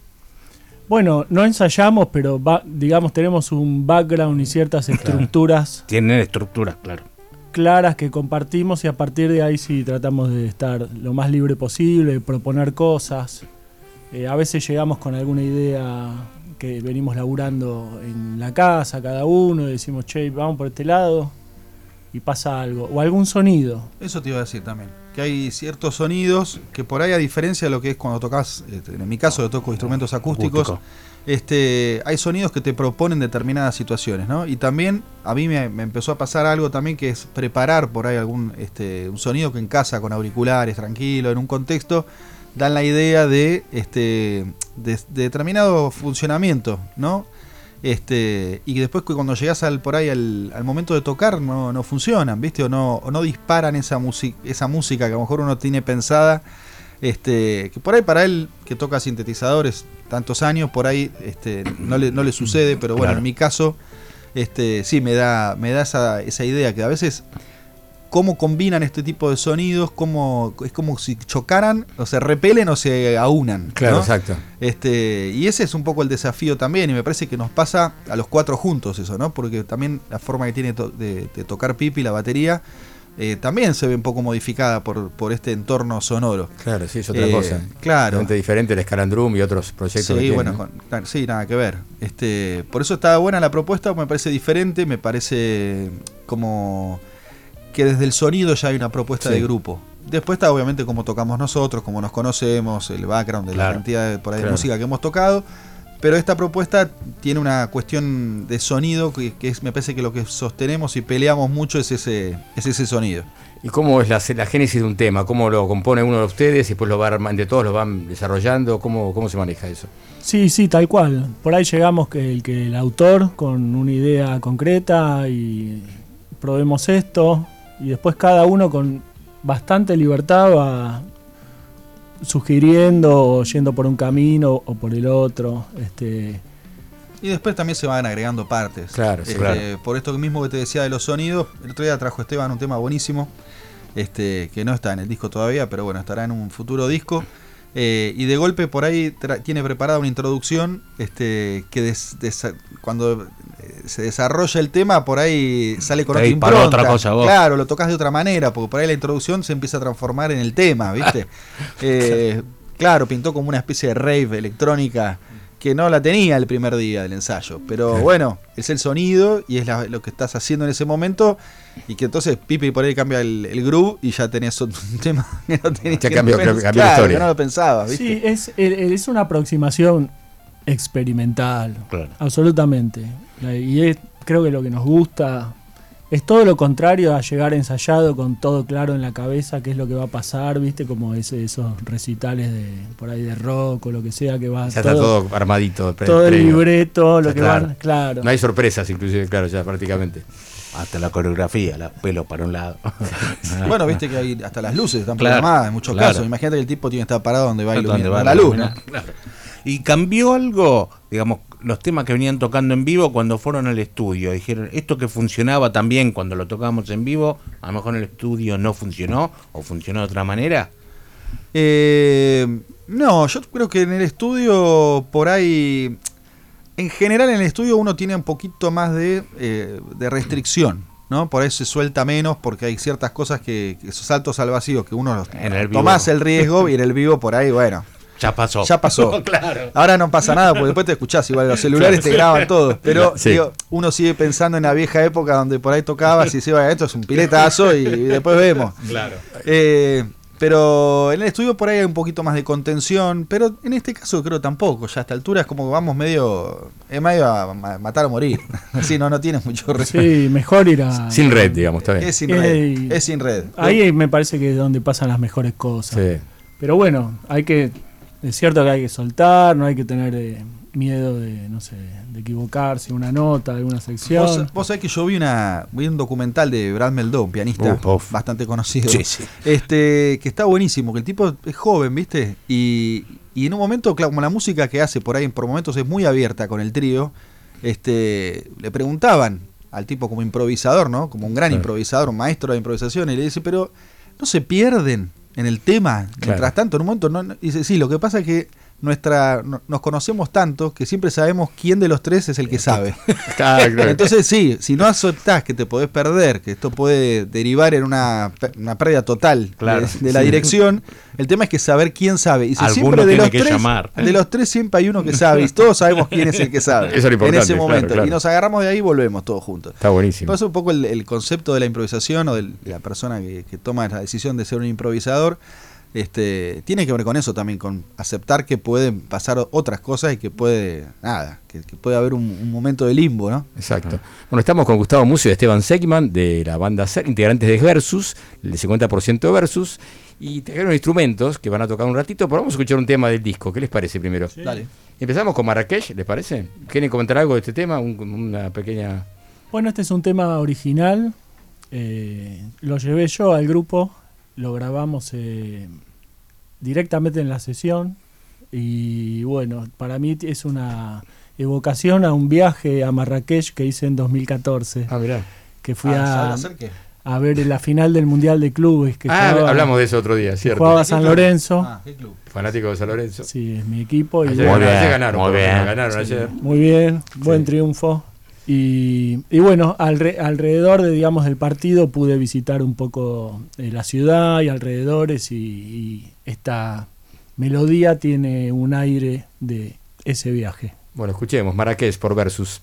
Bueno, no ensayamos, pero va- digamos tenemos un background y ciertas estructuras Tienen estructuras, claro. claras que compartimos y a partir de ahí sí tratamos de estar lo más libre posible, de proponer cosas. Eh, a veces llegamos con alguna idea que venimos laburando en la casa cada uno y decimos, che, vamos por este lado y pasa algo. O algún sonido. Eso te iba a decir también. Que hay ciertos sonidos que por ahí, a diferencia de lo que es cuando tocas, este, en mi caso yo toco instrumentos acústicos, Acústico. este, hay sonidos que te proponen determinadas situaciones, ¿no? Y también a mí me, me empezó a pasar algo también que es preparar por ahí algún este, un sonido que en casa con auriculares, tranquilo, en un contexto, dan la idea de este de, de determinado funcionamiento, ¿no? Este, y que después que cuando llegas al por ahí al, al momento de tocar no, no funcionan, ¿viste? O no, o no disparan esa, música esa música que a lo mejor uno tiene pensada. Este, que por ahí para él, que toca sintetizadores tantos años, por ahí este, no, le, no le sucede, pero bueno, Claro. en mi caso, este, sí me da, me da esa, esa idea que a veces cómo combinan este tipo de sonidos, cómo, es como si chocaran, o se repelen o se aunan. Claro, ¿no? exacto. Este, y ese es un poco el desafío también, y me parece que nos pasa a los cuatro juntos eso, ¿no? Porque también la forma que tiene to- de, de tocar Pipi, la batería, eh, también se ve un poco modificada por, por este entorno sonoro. Claro, sí, es otra Eh, cosa. claro. Diferente el Scalandrum y otros proyectos. Sí, que bueno, ¿no? con- claro, sí, nada que ver. Este, por eso está buena la propuesta, me parece diferente, me parece como que desde el sonido ya hay una propuesta Sí. de grupo. Después está obviamente como tocamos nosotros, como nos conocemos, el background de la cantidad de, por ahí de claro. música que hemos tocado. Pero esta propuesta tiene una cuestión de sonido que, que es, me parece que lo que sostenemos y peleamos mucho es ese, es ese sonido. ¿Y cómo es la, la génesis de un tema? ¿Cómo lo compone uno de ustedes y después lo va todos lo van desarrollando? ¿Cómo, ¿Cómo se maneja eso? Sí, sí, tal cual. Por ahí llegamos que el, que el autor con una idea concreta y probemos esto y después cada uno con bastante libertad va sugiriendo o yendo por un camino o por el otro. Este, Y después también se van agregando partes. Claro, sí, Este, claro. Por esto mismo que te decía de los sonidos, el otro día trajo Esteban un tema buenísimo, este, que no está en el disco todavía, pero bueno, estará en un futuro disco. Eh, y de golpe por ahí tiene preparada una introducción este, que des- des- cuando se desarrolla el tema, por ahí sale con Te otra impronta. otra cosa vos. Claro, lo tocas de otra manera, porque por ahí la introducción se empieza a transformar en el tema, ¿viste? [LAUGHS] Eh, claro, pintó como una especie de rave electrónica que no la tenía el primer día del ensayo. Pero bueno, es el sonido y es la- lo que estás haciendo en ese momento. Y que entonces Pipi por ahí cambia el, el groove y ya tenías otro- un [LAUGHS] tema que no tenías Ya que cambió- cambió la Claro, historia. que no lo pensabas, ¿viste? sí, es, es una aproximación experimental, Claro. absolutamente. Y es, creo que lo que nos gusta es todo lo contrario a llegar ensayado con todo claro en la cabeza, qué es lo que va a pasar, ¿viste? Como ese, esos recitales de por ahí de rock o lo que sea que va Ya está todo armadito. pre- todo el libreto, lo que claro. van, claro. No hay sorpresas, inclusive, claro, ya prácticamente. Hasta la coreografía, los pelos para un lado. [LAUGHS] Bueno, viste que hay hasta las luces están Claro, programadas en muchos claro. casos. Imagínate que el tipo tiene que estar parado donde va a ¿Dónde iluminar va la luz, ¿no? ¿Y cambió algo, digamos, los temas que venían tocando en vivo cuando fueron al estudio? Dijeron, esto que funcionaba también cuando lo tocábamos en vivo, a lo mejor en el estudio no funcionó o funcionó de otra manera. Eh, no, yo creo que en el estudio por ahí, en general en el estudio uno tiene un poquito más de, eh, de restricción, ¿no? Por ahí se suelta menos porque hay ciertas cosas que, que esos saltos al vacío que uno los En el vivo. tomás el riesgo y en el vivo por ahí, bueno, Ya pasó. ya pasó. [LAUGHS] claro. Ahora no pasa nada porque después te escuchás igual los celulares te graban todo, pero Sí. digo, uno sigue pensando en la vieja época donde por ahí tocabas y decía, "Bueno, esto es un piletazo y después vemos. Claro. Eh, pero en el estudio por ahí hay un poquito más de contención, pero en este caso creo tampoco. Ya a esta altura es como que vamos medio, es medio a ma- matar o morir. [LAUGHS] Así no, no tienes mucho resto. Sí, mejor ir a... Sin red, digamos, está bien. Es sin Ey. red. Es sin red. Ahí me parece que es donde pasan las mejores cosas. Sí. Pero bueno, hay que. Es cierto que hay que soltar, no hay que tener eh, miedo de, no sé, de equivocarse, una nota, alguna sección. Vos, vos sabés que yo vi, una, vi un documental de Brad Meldó, un pianista bastante conocido. Sí, sí. Este, que está buenísimo, que el tipo es joven, ¿viste? Y, y en un momento, claro, como la música que hace por ahí por momentos es muy abierta con el trío, este, le preguntaban al tipo como improvisador, ¿no? Como un gran improvisador, un maestro de improvisación, y le dice, pero no se pierden en el tema. Mientras tanto, en un momento, no, no- dice, sí, lo que pasa es que nuestra, no- nos conocemos tanto que siempre sabemos quién de los tres es el que sabe. [LAUGHS] Entonces sí, si no aceptás que te podés perder, que esto puede derivar en una, una pérdida total Claro, de, de la sí. dirección, el tema es que saber quién sabe. Y si Alguno siempre de tiene los que tres, llamar. de los tres siempre hay uno que sabe y todos sabemos quién es el que sabe. [LAUGHS] Eso es lo en importante, ese momento. claro. Y nos agarramos de ahí y volvemos todos juntos. Está buenísimo. Eso un poco el, el concepto de la improvisación o de la persona que, que toma la decisión de ser un improvisador, este, tiene que ver con eso también, con aceptar que pueden pasar otras cosas y que puede, nada, que, que puede haber un, un momento de limbo, ¿no? Exacto. Bueno, estamos con Gustavo Mucio y Esteban Segman de la banda Ser, integrantes de Versus, el de 50% Versus, y trajeron instrumentos que van a tocar un ratito, pero vamos a escuchar un tema del disco. ¿Qué les parece primero? Dale. Empezamos con Marrakech, ¿les parece? ¿Quieren comentar algo de este tema? Un- una pequeña... Bueno, este es un tema original. eh, lo llevé yo al grupo, lo grabamos eh, directamente en la sesión. Y bueno, para mí es una evocación a un viaje a Marrakech que hice en 2014. Ah, mirá. Que fui Ah, a, ¿sabes hacer qué? a ver la final del Mundial de Clubes. Que Ah, jugaba- hablamos de eso otro día, cierto. jugaba San Lorenzo. Ah, ¿qué club? Fanático de San Lorenzo. Sí, es mi equipo. Y Ayer, ganaron, bien, ayer ganaron, muy bien. ganaron ayer. Muy bien, buen Sí. triunfo. Y, y bueno, alre- alrededor de, digamos, del partido pude visitar un poco eh, la ciudad y alrededores y, y esta melodía tiene un aire de ese viaje. Bueno, escuchemos, Marrakech por Versus.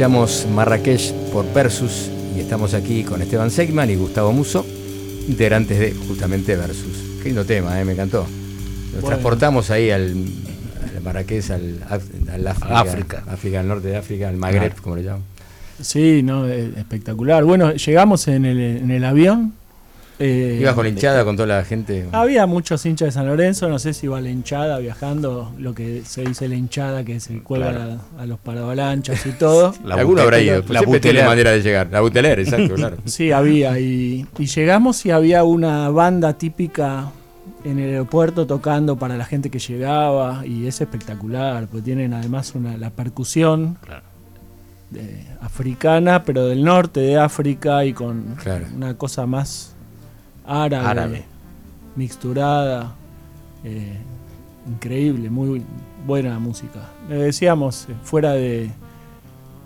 Escuchamos Marrakech por Versus y estamos aquí con Esteban Segman y Gustavo Muso, integrantes de justamente Versus. Qué lindo tema, ¿eh? me encantó. Nos Bueno. transportamos ahí al, al Marrakech, al, África, África. África, al norte de África, al Magreb, como le llaman. Sí, no, eh, espectacular. Bueno, llegamos en el, en el avión. Eh, Ibas con hinchada, con toda la gente. Había muchos hinchas de San Lorenzo, no sé si iba la hinchada viajando, lo que se dice la hinchada, que se cuelga a, a los paravalanchas y todo. [LAUGHS] La Alguno habrá ido, pues la siempre tiene butelera. manera de llegar. La butelera, exacto, claro. [LAUGHS] Sí, había. Y, y llegamos y había una banda típica en el aeropuerto tocando para la gente que llegaba. Y es espectacular, porque tienen además una, la percusión Claro. de- africana, pero del norte de África y con Claro. una cosa más árabe, Árabe. mixturada. eh, increíble, muy buena música. Le decíamos eh, fuera de,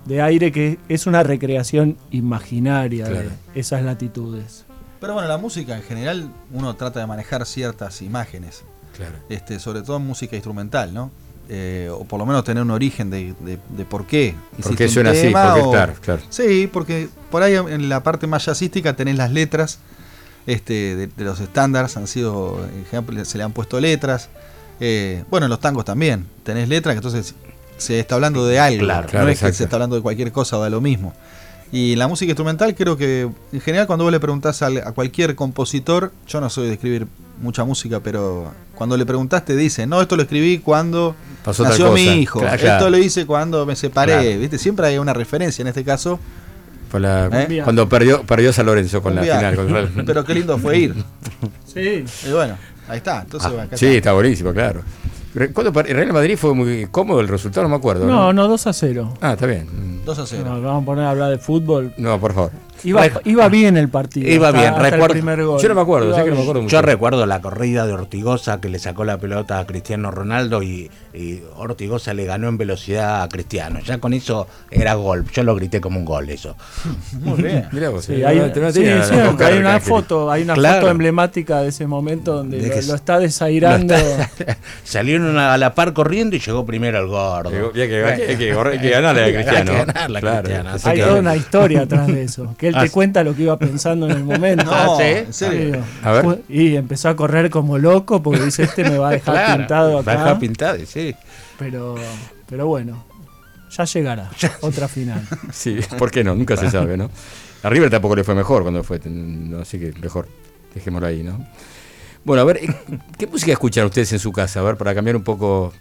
de aire que es una recreación imaginaria Claro. de esas latitudes. Pero bueno, la música en general uno trata de manejar ciertas imágenes, claro. este, sobre todo en música instrumental, ¿no? Eh, o por lo menos tener un origen de, de- de por qué. ¿Por qué suena así? tema ¿Por qué o- claro, claro. Sí, porque por ahí en la parte más jazzística tenés las letras este, de, de los estándares, han sido, ejemplo, se le han puesto letras. Eh, bueno, en los tangos también tenés letras, que entonces se está hablando de algo, Claro, no claro, es que exacto. se está hablando de cualquier cosa o de lo mismo. Y la música instrumental creo que en general cuando vos le preguntás al- a, cualquier compositor, yo no soy de escribir mucha música, pero cuando le preguntás te dice, no, esto lo escribí cuando Pasó nació mi hijo, Claro, esto lo hice cuando me separé. ¿viste? Siempre hay una referencia en este caso. La- ¿Eh? Cuando perdió, perdió San Lorenzo con Un la viaje. final. contra el- [LAUGHS] Pero qué lindo fue ir. [LAUGHS] Sí, Y bueno, ahí está. Entonces, Ah, acá sí, está. está buenísimo, claro. ¿Cuándo Real Madrid fue muy cómodo el resultado? No me acuerdo. no, no, 2 a 0. Ah, está bien. 2 a 0. No, vamos a poner a hablar de fútbol. No, por favor. Iba, iba bien el partido. Iba hasta- bien, hasta el recuerdo- primer gol. Yo no me acuerdo, Iba sé que no me bien. acuerdo mucho. Yo recuerdo la corrida de Ortigosa que le sacó la pelota a Cristiano Ronaldo y, y Ortigosa le ganó en velocidad a Cristiano. Ya con eso era gol. Yo lo grité como un gol eso. [LAUGHS] Muy bien. Mirá vos, Sí, eh, hay, no- sí, sí, boca hay una foto, hay una Claro. foto emblemática de ese momento donde De lo, que lo s- está [LAUGHS] desairando. [LAUGHS] Salieron a la par corriendo y llegó primero el gordo. Que- Hay que, hay que- hay que- hay que ganarle a Hay Cristiano. Claro, Cristiano, Hay toda una historia atrás de eso. Que él Ah, te sí. cuenta lo que iba pensando en el momento. [LAUGHS] No, ¿sí? ¿en serio? A ver. Y empezó a correr como loco porque dice, este me va a dejar Claro, pintado va a acá. dejar pintado, sí. pero, pero bueno, ya llegará. [LAUGHS] Otra final. [LAUGHS] Sí, ¿por qué no? Nunca se sabe, ¿no? A River tampoco le fue mejor cuando fue, no, así que mejor, dejémoslo ahí, ¿no? Bueno, a ver, eh, ¿qué música escuchan ustedes en su casa? A ver, para cambiar un poco,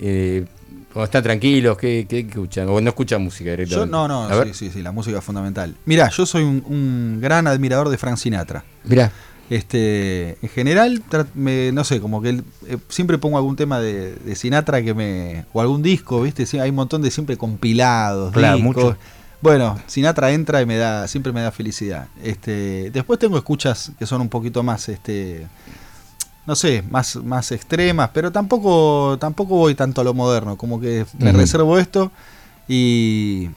eh, cuando están tranquilos, ¿qué, qué escuchan? ¿O no escuchan música Yo, directamente? no, no, ver, sí, sí, sí, la música es fundamental. Mirá, yo soy un, un gran admirador de Frank Sinatra. mirá, Este, en general, me- no sé, como que eh, siempre pongo algún tema de, de Sinatra que me. o algún disco, ¿viste? Sí, hay un montón de siempre compilados, Claro, discos. mucho. Bueno, Sinatra entra y me da, siempre me da felicidad. Este, después tengo escuchas que son un poquito más, este, no sé, más, más extremas, pero tampoco, tampoco voy tanto a lo moderno, como que me reservo esto y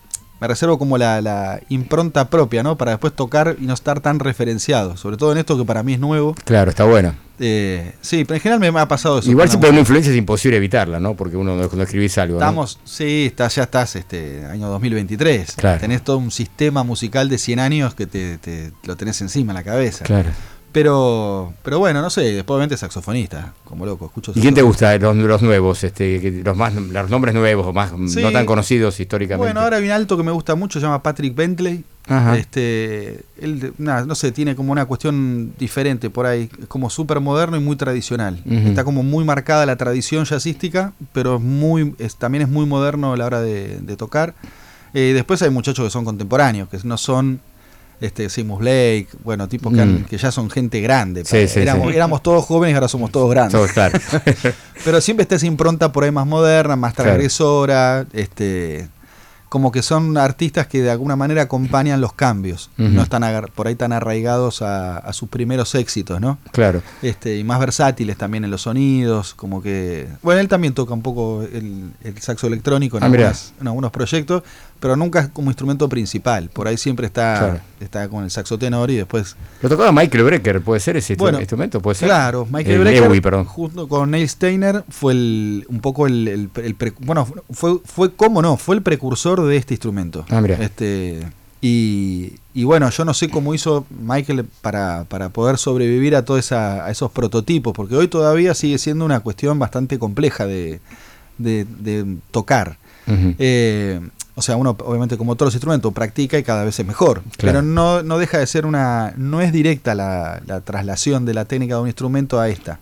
me reservo como la, la impronta propia, ¿no? Para después tocar y no estar tan referenciado, sobre todo en esto que para mí es nuevo. claro, está bueno. Eh, sí, pero en general me ha pasado eso. Igual si por una influencia es imposible evitarla, ¿no? Porque uno no, no escribís algo, ¿no? Estamos, sí, está, ya estás, este, año 2023. Claro. Tenés todo un sistema musical de 100 años que te, te- lo tenés encima en la cabeza. Claro. Pero, pero bueno, no sé, después obviamente saxofonista, como loco, escucho ¿Y quién te gusta? Los, los nuevos, este, los más, los nombres nuevos, más Sí. no tan conocidos históricamente. Bueno, ahora hay un alto que me gusta mucho, se llama Patrick Bentley. Ajá. Este, él, nada, no sé, tiene como una cuestión diferente por ahí, es como súper moderno y muy tradicional. Está como muy marcada la tradición jazzística, pero es muy, es- también es muy moderno a la hora de, de tocar. Eh, después hay muchachos que son contemporáneos, que no son este Seamus Blake, bueno, tipos que, han- Mm. que ya son gente grande. Sí, sí, éramos, sí. éramos todos jóvenes y ahora somos todos grandes. Claro. [LAUGHS] Pero siempre está esa impronta por ahí más moderna, más Claro. transgresora, este como que son artistas que de alguna manera acompañan los cambios, no están por ahí tan arraigados a, a sus primeros éxitos, ¿no? claro. Este, y más versátiles también en los sonidos, como que... Bueno, él también toca un poco el, el saxo electrónico en, Ah, mirá. algunas- en algunos proyectos, pero nunca como instrumento principal. Por ahí siempre está, Claro. está con el saxo tenor y después Lo tocaba Michael Brecker, ¿puede ser ese Bueno, instrumento? ¿Puede ser? Claro, Michael Eh, Brecker, Lewy, perdón. junto con Neil Steiner, fue el, un poco el, el- el pre- bueno, fue, fue cómo no, fue el precursor de este instrumento. Ah, mirá. Este, y, y bueno, yo no sé cómo hizo Michael para, para poder sobrevivir a todos a esos prototipos, porque hoy todavía sigue siendo una cuestión bastante compleja de, de- de tocar. Eh, o sea, uno obviamente como todos los instrumentos practica y cada vez es mejor. Claro. Pero no, no deja de ser una... No es directa la, la traslación de la técnica de un instrumento a esta,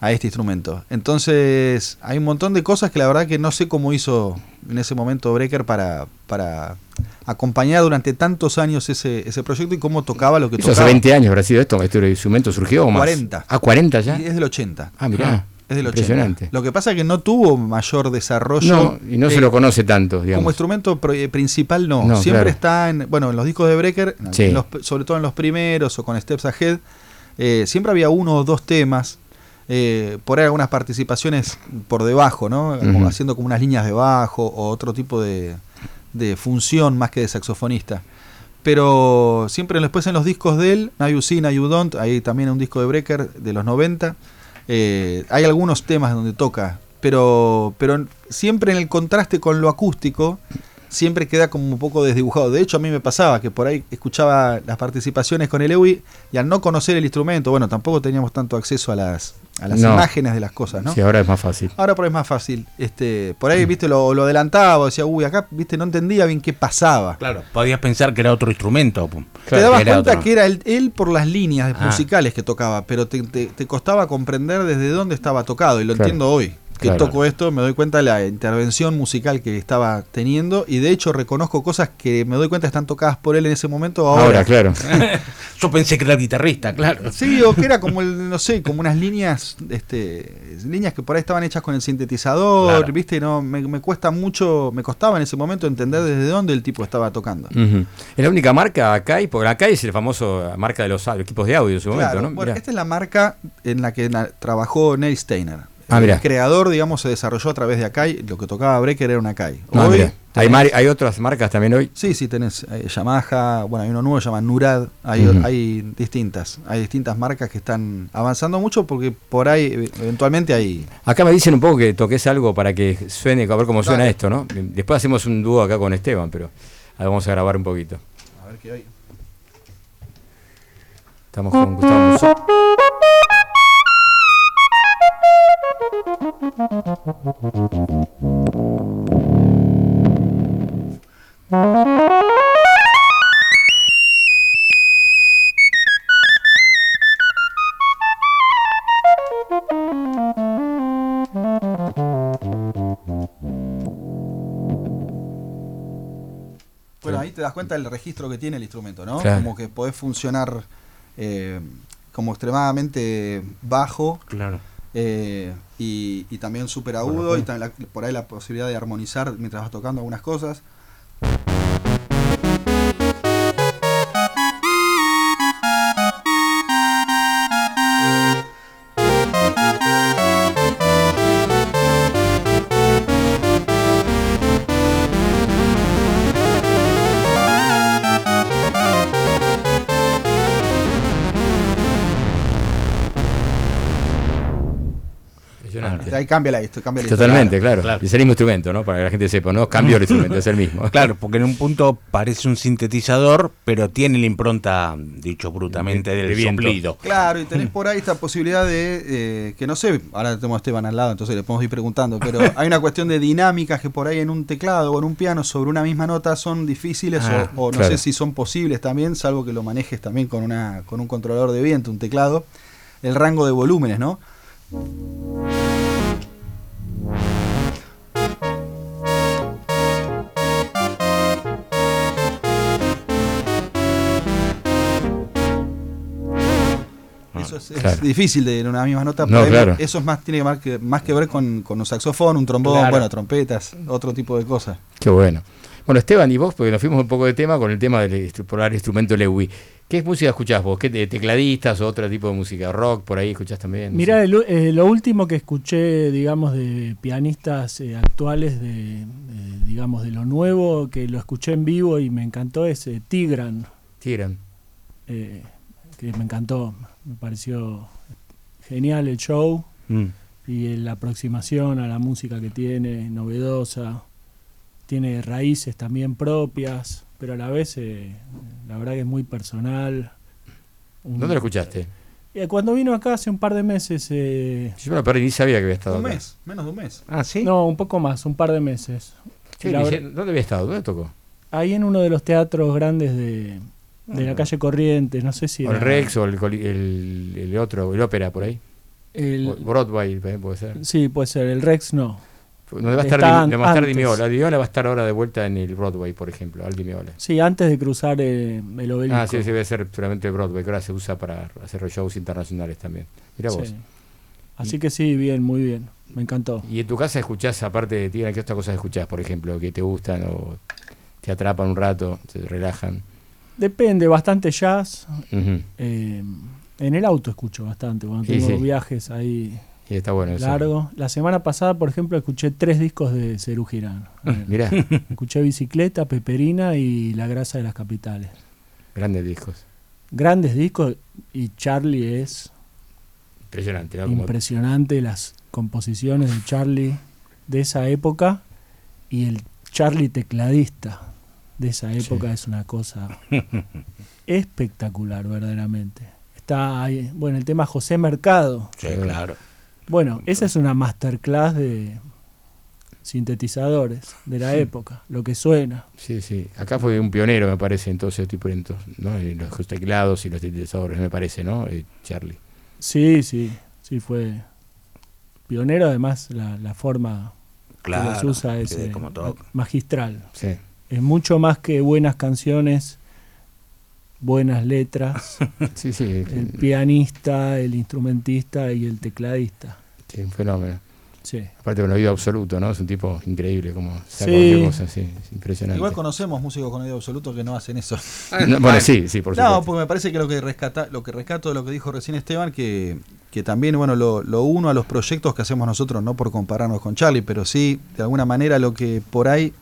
a este instrumento. Entonces, hay un montón de cosas que la verdad que no sé cómo hizo en ese momento Brecker para, para acompañar durante tantos años ese, ese proyecto y cómo tocaba lo que Eso hace tocaba. 20 años habrá sido esto, este instrumento surgió o más. 40. Ah, 40 ya. Y es del 80. Ah, mirá. Es del 80. Impresionante. Lo que pasa es que no tuvo mayor desarrollo. No, y no se eh, lo conoce tanto, digamos. Como instrumento eh, principal no, No, siempre claro. está en, bueno, en los discos de Brecker, Sí. los- sobre todo en los primeros o con Steps Ahead, eh, siempre había uno o dos temas, eh, por ahí algunas participaciones por debajo, ¿no? Como haciendo como unas líneas de bajo o otro tipo de, de función más que de saxofonista. Pero siempre después en los discos de él, Now You See, Now You Don't, hay también un disco de Brecker de los 90, eh, hay algunos temas donde toca, pero, pero siempre en el contraste con lo acústico, siempre queda como un poco desdibujado. De hecho, a mí me pasaba que por ahí escuchaba las participaciones con el EWI y al no conocer el instrumento, bueno, tampoco teníamos tanto acceso a las, a las No. imágenes de las cosas, ¿no? Sí, ahora es más fácil. Ahora por ahí es más fácil. Este, por ahí, viste, lo, lo adelantaba, decía, uy, acá, viste, no entendía bien qué pasaba. Claro, podías pensar que era otro instrumento. Te dabas Era cuenta otro. que era él, él por las líneas Ah. musicales que tocaba, pero te, te- te costaba comprender desde dónde estaba tocado, y lo Claro. entiendo hoy. Que Claro. toco esto, me doy cuenta de la intervención musical que estaba teniendo, y de hecho reconozco cosas que me doy cuenta están tocadas por él en ese momento ahora. Ahora, claro. [LAUGHS] Yo pensé que era guitarrista, claro. Sí, o que era como el, no sé, como unas líneas, este, líneas que por ahí estaban hechas con el sintetizador, Claro. viste, no, me, me cuesta mucho, me costaba en ese momento entender desde dónde el tipo estaba tocando. Es la única marca Akai, porque Akai es el famoso marca de los equipos de audio en su momento, Claro, ¿no? bueno, Mirá. esta es la marca en la que trabajó Neil Steiner. Ah, el creador, digamos, se desarrolló a través de Akai. Lo que tocaba Brecker era un Akai. Ah, Hoy. ¿Hay, mar- hay otras marcas también hoy. Sí, sí, tenés eh, Yamaha, bueno, hay uno nuevo, se llama Nurad, hay, hay distintas, hay distintas marcas que están avanzando mucho porque por ahí eh, eventualmente hay... Acá me dicen un poco que toques algo para que suene, a ver cómo suena Dale. esto, ¿no? Después hacemos un dúo acá con Esteban, pero ahora vamos a grabar un poquito. A ver qué hay. Estamos con Gustavo Musso. Bueno, ahí te das cuenta del registro que tiene el instrumento, ¿no? Claro. Como que podés funcionar eh, como extremadamente bajo Claro. eh, y, y también súper agudo y también la- por ahí la posibilidad de armonizar mientras vas tocando algunas cosas. Ahí cambia la, esto, cambia la Totalmente, claro. claro. Es el mismo instrumento, ¿no? Para que la gente sepa, no cambio el instrumento, es el mismo. [LAUGHS] Claro, porque en un punto parece un sintetizador, pero tiene la impronta, dicho brutamente, De- del de viento. soplido. Claro, y tenés por ahí esta posibilidad de, eh, que no sé, ahora tengo a Esteban al lado, entonces le podemos ir preguntando, pero [LAUGHS] hay una cuestión de dinámicas que por ahí en un teclado o en un piano sobre una misma nota son difíciles Ah, o, o no claro. sé si son posibles también, salvo que lo manejes también con, una, con un controlador de viento, un teclado, el rango de volúmenes, ¿no? Eso es, difícil de en una misma nota. No, claro. Eso es más, tiene más que, más que ver con, con un saxofón, un trombón, Claro. bueno, trompetas, otro tipo de cosas. Qué bueno. Bueno, Esteban, y vos, porque nos fuimos un poco de tema con el tema del el instrumento Lewy. ¿Qué música escuchás vos? ¿Qué te- tecladistas o otro tipo de música? ¿Rock por ahí escuchás también? No Mirá, sé. el eh, lo último que escuché, digamos, de pianistas eh, actuales, de, de, digamos, de lo nuevo, que lo escuché en vivo y me encantó, es eh, Tigran, Tigran. eh, que me encantó, me pareció genial el show Mm. y la aproximación a la música que tiene, novedosa. tiene raíces también propias, pero a la vez eh, la verdad que es muy personal. Un- ¿Dónde lo escuchaste? Eh, Cuando vino acá hace un par de meses, eh, Yo me ni sabía que había estado Un acá. mes, menos de un mes. Ah, sí. no, un poco más, un par de meses. Sí, La ¿Dónde había estado? ¿Dónde tocó? Ahí en uno de los teatros grandes de, de la calle Corrientes, no sé si ¿O el era Rex o el, el, el otro, el ópera por ahí? el- Broadway también puede ser. sí, puede ser, el Rex no. Donde va a estar, Está Di- va a estar antes. Di Meola. Di Meola va a estar ahora de vuelta en el Broadway, por ejemplo, al Di Meola. Sí, antes de cruzar eh, el obelisco. Ah, sí, sí, debe ser seguramente Broadway, que ahora se usa para hacer shows internacionales también. Mira vos. Sí. Así que sí, bien, muy bien. Me encantó. ¿Y en tu casa escuchás, aparte de Tina, qué otras cosas escuchás, por ejemplo, que te gustan o te atrapan un rato, te relajan? Depende, bastante jazz. Eh, en el auto escucho bastante, cuando tengo sí. viajes ahí Y está bueno eso. largos. La semana pasada, por ejemplo, escuché tres discos de Cerú Girán. Eh, Mirá, [LAUGHS] escuché Bicicleta, Peperina y La Grasa de las Capitales. grandes discos. Grandes discos y Charlie es Impresionante, impresionante las composiciones de Charlie de esa época y el Charlie tecladista de esa época es una cosa [LAUGHS] espectacular verdaderamente. Está ahí, bueno, el tema José Mercado. Sí, claro. Bueno, esa es una masterclass de sintetizadores de la época, lo que suena. Sí, sí. Acá fue un pionero, me parece, en todo ese tipo de ¿no? En los teclados y los sintetizadores, me parece, ¿no? Eh, Charlie. Sí, sí, sí fue pionero además la, la forma Claro. que los usa es eh, magistral. Sí. Es mucho más que buenas canciones, buenas letras, [LAUGHS] Sí, sí. el pianista, el instrumentista y el tecladista. sí, un fenómeno. Sí. Aparte con oído absoluto, ¿no? Es un tipo increíble, como saca Sí. cualquier cosa, sí, es impresionante. Igual conocemos músicos con oído absoluto que no hacen eso. No, bueno, sí, sí, por [LAUGHS] No, supuesto. porque me parece que lo que rescata, lo que rescato de lo que dijo recién Esteban, que, que también, bueno, lo, lo uno a los proyectos que hacemos nosotros, no por compararnos con Charlie, pero sí, de alguna manera, lo que por ahí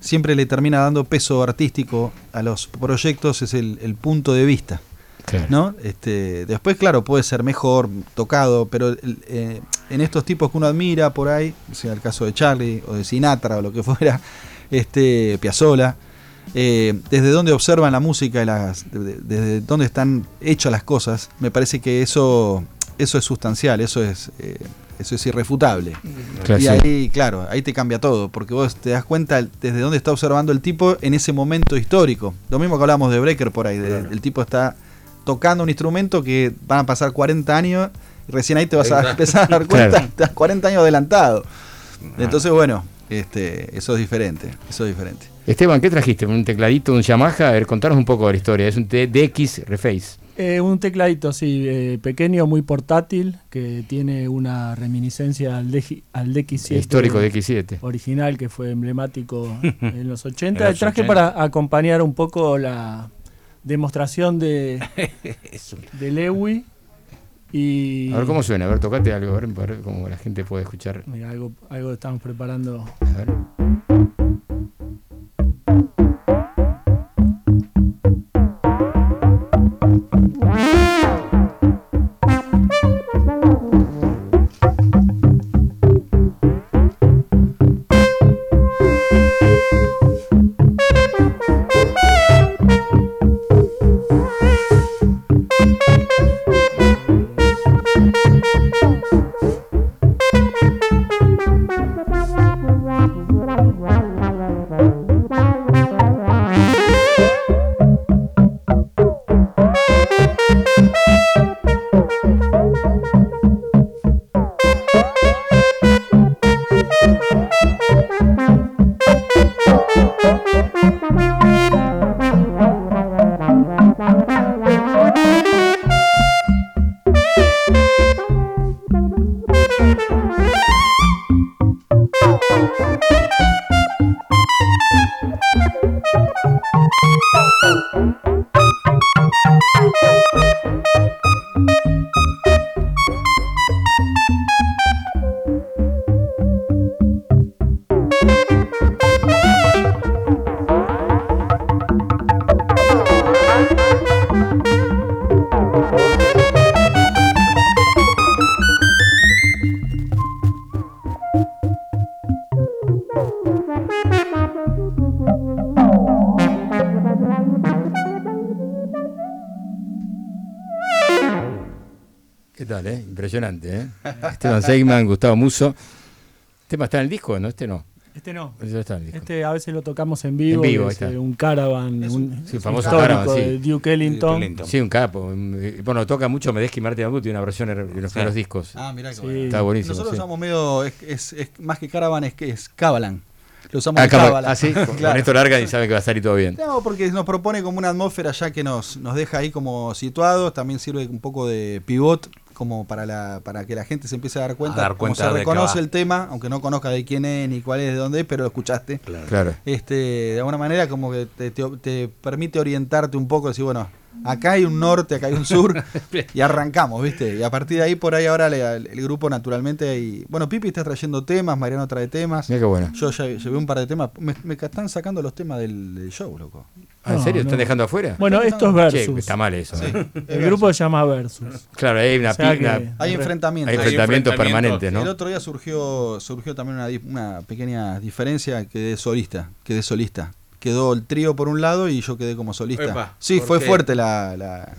siempre le termina dando peso artístico a los proyectos es el, el punto de vista. Claro. ¿no? Este, después, claro, puede ser mejor tocado, pero eh, en estos tipos que uno admira por ahí, sea el caso de Charlie o de Sinatra o lo que [LAUGHS] fuera, este Piazzolla, eh, desde donde observan la música y las, de- de- desde dónde están hechas las cosas, me parece que eso, eso es sustancial, eso es, eh, eso es irrefutable. Claro, y sí. ahí, claro, ahí te cambia todo, porque vos te das cuenta desde dónde está observando el tipo en ese momento histórico. Lo mismo que hablamos de Breaker por ahí, de- el tipo está tocando un instrumento que van a pasar 40 años y recién ahí te vas a empezar a dar cuenta, Claro. [LAUGHS] estás 40 años adelantado. Entonces, bueno, este, eso es diferente, eso es diferente. Esteban, ¿qué trajiste? ¿Un tecladito, un Yamaha? A ver, contanos un poco de la historia. Es un T- DX Reface. Eh, un tecladito, sí, eh, pequeño, muy portátil, que tiene una reminiscencia al, DX al DX7. Histórico de X7. Original, que fue emblemático [LAUGHS] en los 80. En los Traje 80. para acompañar un poco la demostración de, [LAUGHS] de Lewy. Y A ver cómo suena, a ver, tocate algo, a ver, a ver cómo la gente puede escuchar. Mira, algo, algo estamos preparando. A ver. Seigman, Gustavo Muso. ¿Este tema está en el disco? ¿No? Este no. Este no. Ese no está en el disco. Este a veces lo tocamos en vivo. En vivo, es, un caravan, un, sí, famoso histórico caravan, sí. de Duke Ellington. Sí, un capo. un- Bueno, toca mucho Medeski y Martin Agut, tiene una versión de los Sí. primeros discos. Ah, mirá que Sí. bueno. Está buenísimo. Nosotros sí. usamos medio, es, es- es- más que Caravan, es que es Cabalan. Lo usamos Ah, Cábala. ah, sí, [LAUGHS] con, esto larga y sabe que va a salir todo bien. No, porque nos propone como una atmósfera ya que nos, nos deja ahí como situados, también sirve un poco de pivot como para la para que la gente se empiece a dar cuenta, A dar como cuenta se de qué reconoce el tema, aunque no conozca de quién es ni cuál es de dónde es, pero lo escuchaste. Claro. Este, de alguna manera como que te, te- te permite orientarte un poco, decir, bueno, acá hay un norte, acá hay un sur, [LAUGHS] y arrancamos, ¿viste? Y a partir de ahí, por ahí ahora le- el, grupo naturalmente, y, bueno, Pipi está trayendo temas, Mariano trae temas, Mira qué bueno. yo ya llevé un par de temas, me, me están sacando los temas del, del show, loco. Ah, ¿En No, serio? no. ¿Están dejando afuera? Bueno, esto es Che, Versus. está mal eso. ¿eh? El grupo se llama Versus. Claro, hay una, O sea que- Hay enfrentamientos. enfrentamientos enfrentamientos. permanentes, ¿no? El otro día surgió surgió también una, una pequeña diferencia, quedé solista, quedé solista. Quedó el trío por un lado y yo quedé como solista. Epa, sí, ¿por fue qué? fuerte la, la-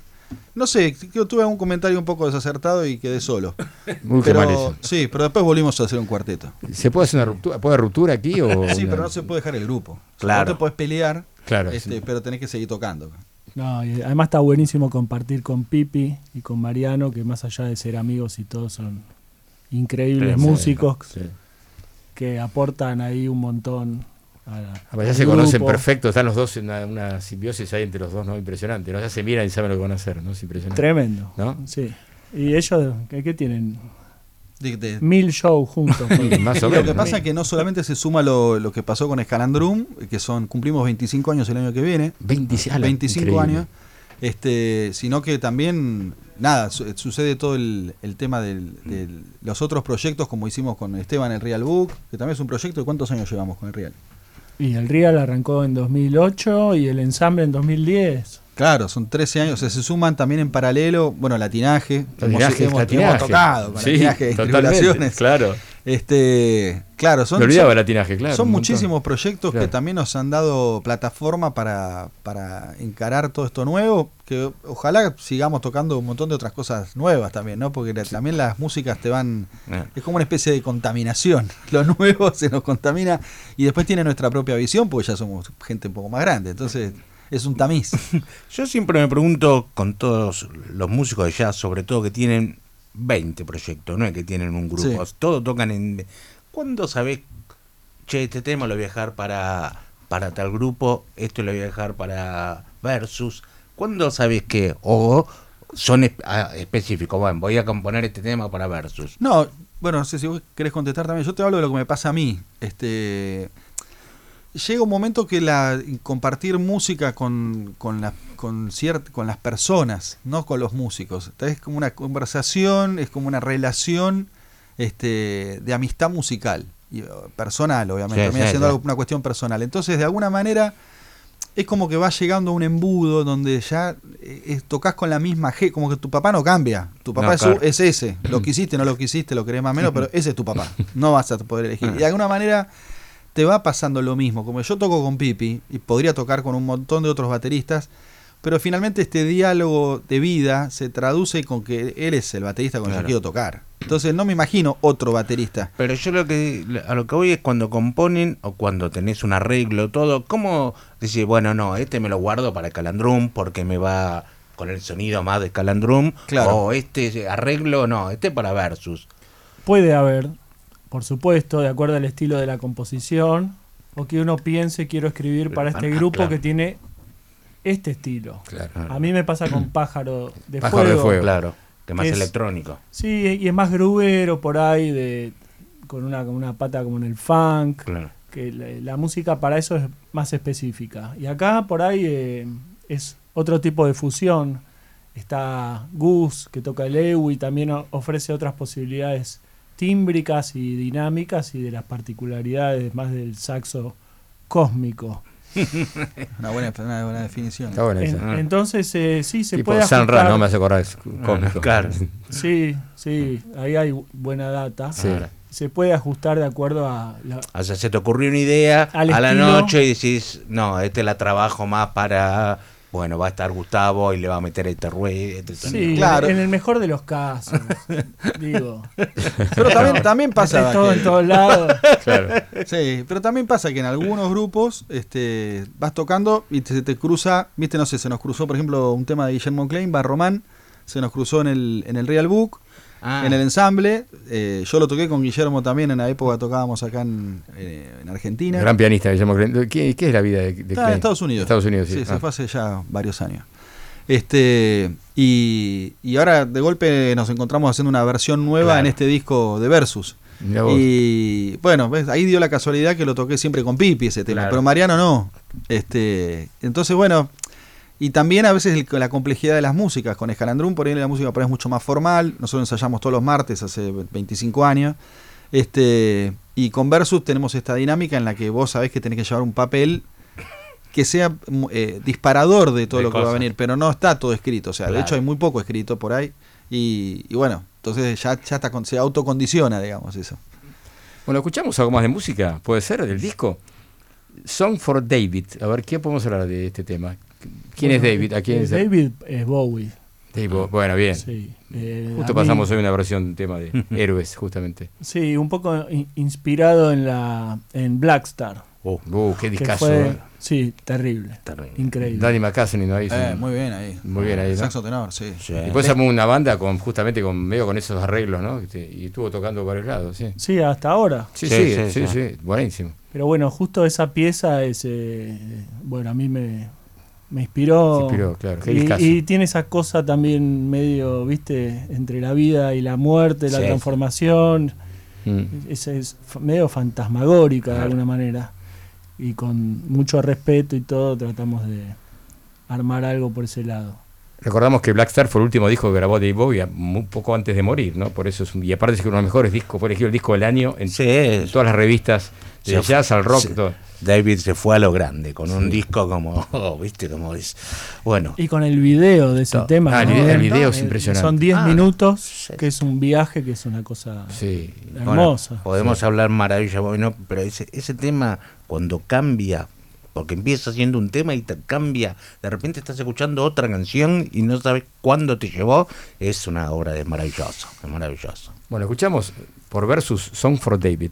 No sé, yo tuve un comentario un poco desacertado y quedé solo. [LAUGHS] Muy mal pero, eso. sí, pero después volvimos a hacer un cuarteto. ¿Se puede hacer una ruptura? ¿Puede ruptura aquí o [LAUGHS] Sí, una- pero no se puede dejar el grupo. O sea, Claro. No te puedes pelear, Claro, este, sí. pero tenés que seguir tocando. No, y además está buenísimo compartir con Pipi y con Mariano, que más allá de ser amigos y todos son increíbles Sí, sí, músicos Sí. que aportan ahí un montón. A la- Aparte, ya se conocen grupo. perfecto, están los dos en una, una simbiosis ahí entre los dos, ¿no? Impresionante, ¿no? Ya se miran y saben lo que van a hacer, ¿no? Es impresionante. Tremendo. ¿No? Sí. Y ellos, ¿qué, qué tienen? De- de- Mil shows juntos. [LAUGHS] Más o Y lo que pasa es que no solamente se suma lo, lo que pasó con Escalandrum, que son cumplimos 25 años el año que viene, 20 ala, 25 increíble. años, este, sino que también, nada, su- sucede todo el, el tema de los otros proyectos, como hicimos con Esteban, el Real Book, que también es un proyecto de cuántos años llevamos con el Real. Y el Real arrancó en 2008 y el ensamble en 2010. Claro, son 13 años, o sea, se suman también en paralelo, bueno, latinaje, Latinaje, hemos, hemos- latinaje. hemos tocado Sí, latinaje totalmente. Claro. Este, claro, son, Me olvidaba son- el latinaje, claro. Son un montón. muchísimos proyectos Claro. que también nos han dado plataforma para, para encarar todo esto nuevo, que ojalá sigamos tocando un montón de otras cosas nuevas también, ¿no? Porque también las músicas te van... Eh. Es como una especie de contaminación. [LAUGHS] Lo nuevo se nos contamina y después tiene nuestra propia visión porque ya somos gente un poco más grande. Entonces es un tamiz. [LAUGHS] Yo siempre me pregunto con todos los músicos de jazz, sobre todo que tienen 20 proyectos, no es que tienen un grupo, Sí. todos tocan en... ¿Cuándo sabés, che, este tema lo voy a dejar para, para tal grupo, esto lo voy a dejar para Versus? ¿Cuándo sabés que, o son espe- ah, específicos, bueno, voy a componer este tema para Versus? No, bueno, no sé si vos querés contestar también. Yo te hablo de lo que me pasa a mí. Este, llega un momento que la compartir música con, con, la- con, ciert- con las personas, no con los músicos. Es como una conversación, es como una relación este, de amistad musical. Y, uh, personal, obviamente. Sí, sí, sí. algo- una cuestión personal. Entonces, de alguna manera, es como que va llegando a un embudo donde ya eh, eh, tocas con la misma G, como que tu papá no cambia. Tu papá No, es, claro. es ese. Lo quisiste, no lo quisiste, lo querés más o menos, [LAUGHS] pero ese es tu papá. No vas a poder elegir. Y [LAUGHS] de alguna manera te va pasando lo mismo. Como yo toco con Pipi y podría tocar con un montón de otros bateristas, pero finalmente este diálogo de vida se traduce con que él es el baterista con el que quiero tocar. Entonces no me imagino otro baterista. Pero yo lo que a lo que voy es cuando componen o cuando tenés un arreglo, todo, ¿cómo decís, bueno, no, este me lo guardo para Calandrum porque me va con el sonido más de Calandrum? Claro. O este arreglo, no, este para Versus. Puede haber, por supuesto, de acuerdo al estilo de la composición, o que uno piense quiero escribir para este Ah, grupo claro. que tiene este estilo. Claro. A mí me pasa con Pájaro de [CLEARS THROAT] Pájaro de Fuego. Fuego. Claro, que más Es- electrónico. Sí, y es más grubero por ahí, de, con, una, con una pata como en el funk. Claro. que la, la música para eso es más específica. Y acá por ahí eh, es otro tipo de fusión. Está Gus, que toca el EWI, también ofrece otras posibilidades tímbricas y dinámicas y de las particularidades más del saxo cósmico. [LAUGHS] Una buena, una buena definición. Está En- entonces eh, sí, se tipo puede San Ra, no me hace acordar. Es cómico. claro. [LAUGHS] Sí, sí, ahí hay bu- buena data. Sí. Se puede ajustar de acuerdo a la, O sea, se te ocurrió una idea a la noche y decís, no, este la trabajo más para bueno, va a estar Gustavo y le va a meter este ruido. Este. Sí, Claro. en el mejor de los casos. [LAUGHS] digo. Pero también, también pasa. Todo que- en todos lados. Claro. Sí, pero también pasa que en algunos grupos este, vas tocando y te, se te cruza, viste, no sé, se nos cruzó, por ejemplo, un tema de Guillermo Klein, va Román, se nos cruzó en el, en el Real Book, Ah, en el ensamble. eh, yo lo toqué con Guillermo también, en la época tocábamos acá en, eh, en Argentina. Gran pianista, Guillermo. ¿Qué, qué es la vida de, de Está Klein? en Estados Unidos. Estados Unidos, sí. se Ah. fue hace ya varios años. Este y, y ahora de golpe nos encontramos haciendo una versión nueva Claro. en este disco de Versus. Y bueno, ¿ves? ahí dio la casualidad que lo toqué siempre con Pipi ese tema, Claro. pero Mariano no. Este, entonces bueno, y también a veces el- la complejidad de las músicas. Con Escalandrún por ahí la música por ahí es mucho más formal. Nosotros ensayamos todos los martes hace 25 años. Este, y con Versus tenemos esta dinámica en la que vos sabés que tenés que llevar un papel que sea eh, disparador de todo De lo que va a venir, pero no está todo escrito. O sea, de hecho hay muy poco escrito por ahí. Y, y bueno, entonces ya, ya está, con- se autocondiciona, digamos, eso. Bueno, escuchamos algo más de música, puede ser, del disco. Song for David. A ver, ¿qué podemos hablar de este tema? ¿Quién es David? ¿A quién eh, es David es Bowie. David? Bueno, bien. Sí. Eh, Justo mí- pasamos hoy una versión de tema de [LAUGHS] héroes, justamente. Sí, un poco in- inspirado en la en Blackstar. uh, Uh, qué discazo. fue, eh. sí, terrible. terrible. Increíble. Danny McCaslin, ¿no? Ahí Eh, un- muy bien ahí. Muy bien ahí, ¿no? Saxo tenor, sí. Sí. Después armó una banda con justamente con medio con esos arreglos, ¿no? Este, Y estuvo tocando por varios lados, sí. Sí, hasta ahora. Sí, Sí, sí, sí, sí, sí. sí, buenísimo. Pero bueno, justo esa pieza es, eh, bueno, a mí me, me inspiró. Se inspiró, claro, Y, y tiene esa cosa también medio, viste, entre la vida y la muerte, la Sí, transformación. Mm. Es, medio fantasmagórica de alguna manera. Y con mucho respeto y todo tratamos de armar algo por ese lado. Recordamos que Black Star fue el último disco que grabó Dave Bowie un poco antes de morir, ¿no? Por eso es un, y aparte es que uno de los mejores discos, fue elegido el disco del año en, Sí, en todas las revistas de jazz al rock, todo. David se fue a lo grande, con un disco como, [LAUGHS] oh, viste, como es. Bueno, Y con el video de ese No. tema. Ah, el ¿no? video- el video es Eh, impresionante. Son 10 Ah, minutos, sí. que es un viaje, que es una cosa Sí. bueno, hermosa. podemos hablar maravilla, bueno, pero ese, ese tema, cuando cambia, porque empieza siendo un tema y te cambia, de repente estás escuchando otra canción y no sabes cuándo te llevó, es una obra de maravilloso, es maravilloso. Bueno, escuchamos por versus Song for David.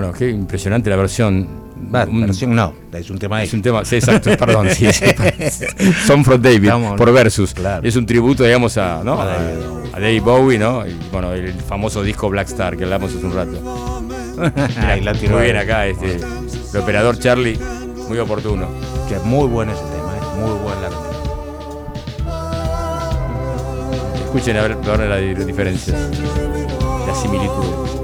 Bueno, qué impresionante la versión. Va, Un- versión no, es un tema Es un tema, sí, exacto, perdón, sí. [LAUGHS] Son from David, Estamos- por Versus. claro. Es un tributo, digamos, a, ¿no? A a, David. Bowie, ¿no? Y bueno, el famoso disco Black Star que hablamos hace un rato. La [LAUGHS] muy bien acá, este, el operador Charlie, muy oportuno. Que es muy bueno ese tema, es muy buena. Escuchen a ver, a ver las di- diferencias, las similitudes.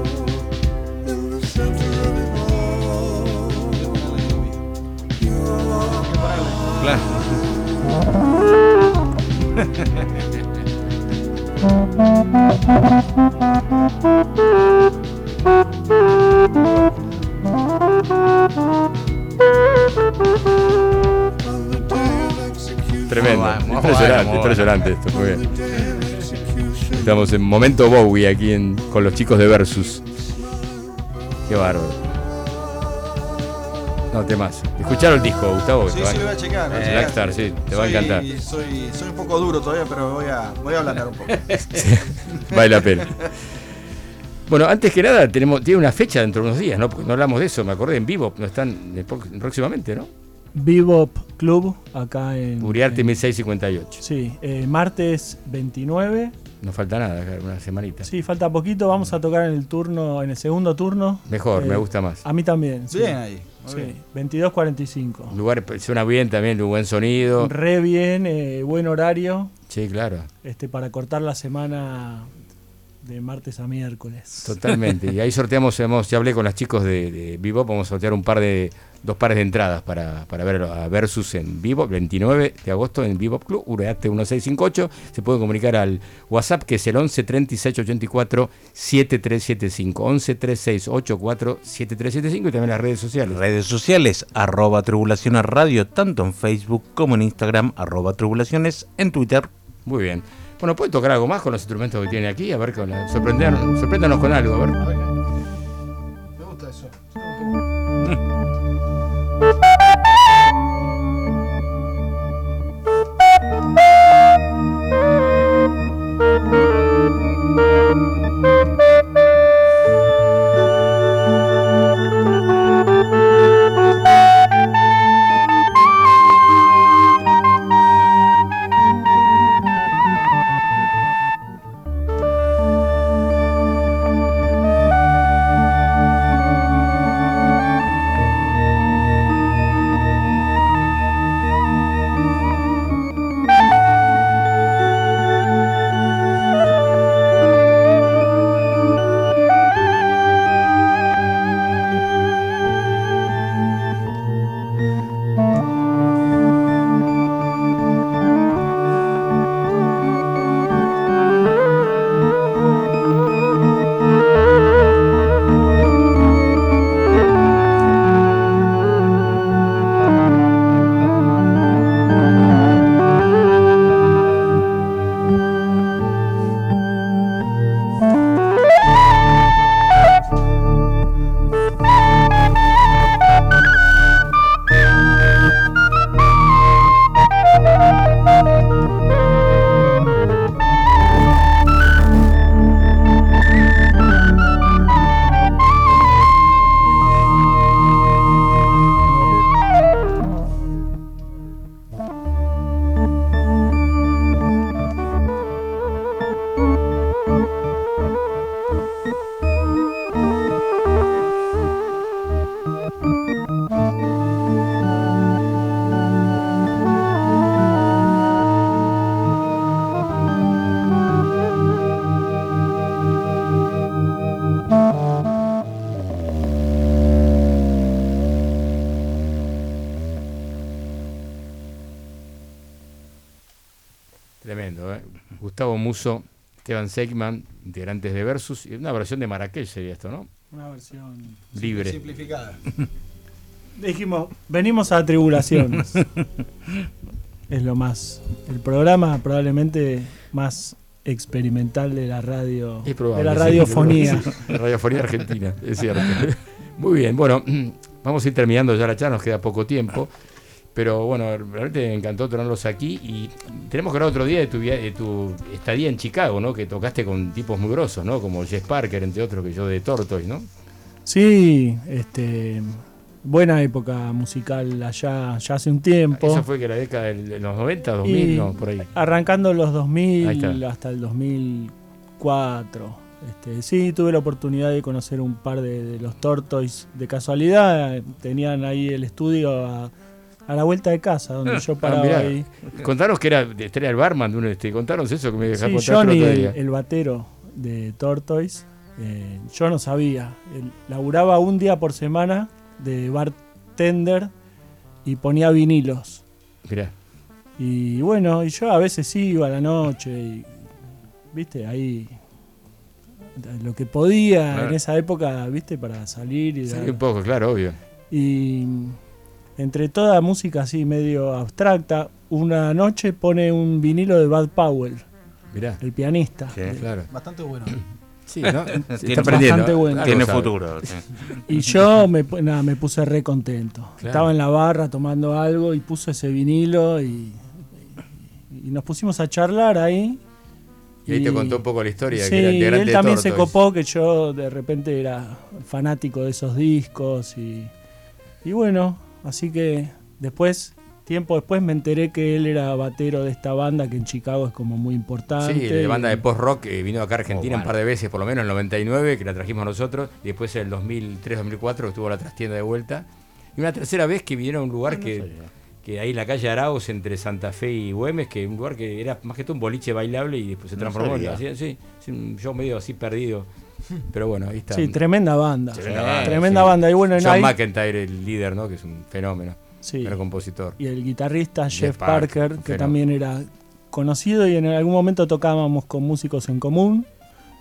Tremendo, bueno, impresionante, bueno, impresionante esto, muy bien. Estamos en momento Bowie aquí en- con los chicos de Versus. Qué bárbaro. No, temas. Escucharon el disco, Gustavo. Sí, sí, lo voy a checar. Eh, checar. Blackstar, sí, te va a Soy- encantar. Soy, soy un poco duro todavía, pero voy a, voy a ablandar un poco. [LAUGHS] vale la pena. Bueno, antes que nada, tenemos, tiene una fecha dentro de unos días, ¿no? Porque no hablamos de eso, me acordé, en vivo, no están eh, próximamente, ¿no? Bebop Club, acá en. Uriarte en- 1658. Sí, eh, martes 29. No falta nada, una semanita. Sí, falta poquito. Vamos a tocar en el turno, en el segundo turno. Mejor, Eh, me gusta más. A mí también. sí. Bien ahí. Sí, bien. 22.45. Un lugar suena bien también, buen sonido. Re bien, eh, buen horario Sí, claro, este, para cortar la semana de martes a miércoles. totalmente. Y ahí sorteamos, hemos, ya hablé con los chicos de, de Vivo, vamos a sortear un par de, dos pares de entradas para, para ver a Versus en Vivo, 29 de agosto en Vivo Club, Ureate 1658. Se puede comunicar al WhatsApp que es el 11 36 84 7375. 11 36 84 7375 y también las redes sociales. Redes sociales, arroba tribulaciones radio, tanto en Facebook como en Instagram, arroba tribulaciones, en Twitter. Muy bien. Bueno, ¿puede tocar algo más con los instrumentos que tiene aquí? A ver, con la, sorpréndanos con algo, a ver. Tremendo, Muso, Esteban Seigman, integrantes de Versus, una versión de Marrakech sería esto, ¿no? Una versión. Libre. Simplificada. [LAUGHS] Dijimos, venimos a tribulaciones. [LAUGHS] es lo más. El programa probablemente más experimental de la radio. Es probable, de la radiofonía. sí, La radiofonía argentina, es cierto. [LAUGHS] Muy bien, bueno, [CLEARS THROAT] vamos a ir terminando ya la charla, nos queda poco tiempo. Pero bueno, realmente me encantó tenerlos aquí y tenemos que hablar otro día de tu, via- de tu estadía en Chicago, ¿no? Que tocaste con tipos muy grosos, ¿no? Como Jess Parker, entre otros, que yo de Tortoise, ¿no? Sí, este, buena época musical allá, ya hace un tiempo. Esa fue que la década de los 90, 2000, Y no, por ahí. Arrancando los Ahí 2000 está. hasta el 2004. Este, sí, tuve la oportunidad de conocer un par de, de los Tortoise de casualidad. Tenían ahí el estudio a, a la vuelta de casa, donde yo Ah, paraba mirá. ahí. Contanos que era, era el barman de uno, este, contanos eso que me dejaste Sí, contar Johnny, el día. el batero de Tortoise, eh, yo no sabía. Él laburaba un día por semana de bartender y ponía vinilos. Mirá, Y bueno, y yo a veces iba a la noche y, viste, ahí lo que podía Claro. en esa época, viste, para salir y sí, dar- un poco, claro, obvio. y entre toda música así medio abstracta, una noche pone un vinilo de Bad Powell, Mirá, el pianista. sí, claro. Bastante bueno. [CLEARS THROAT] Sí, [LAUGHS] ¿no? Tiene Está aprendiendo. bastante bueno. Tiene futuro. sí. Y yo me, nada, me puse re contento. Claro. Estaba en la barra tomando algo y puso ese vinilo y, y nos pusimos a charlar ahí. Y ahí te contó un poco la historia, Sí, que era integrante él de también se copó que yo de repente era fanático de esos discos y, y bueno, así que después, tiempo después me enteré que él era batero de esta banda que en Chicago es como muy importante. Sí, de y- banda de post-rock que vino acá a Argentina Oh, un par de veces, por lo menos en el 99, que la trajimos nosotros, y después en el 2003-2004 que estuvo la trastienda de vuelta. Y una tercera vez que vinieron a un lugar que, que ahí en la calle Arauz, entre Santa Fe y Güemes, que un lugar que era más que todo un boliche bailable y después se No transformó en así, sí, sí, un show medio así perdido. Pero bueno, ahí está. Sí, tremenda banda. Tremenda banda, Tremenda sí. banda. Y bueno, en John ahí- McIntyre, el líder, ¿no? Que es un fenómeno. Sí. Era compositor. y el guitarrista Jeff Jeff Parker, que también era conocido y en algún momento tocábamos con músicos en común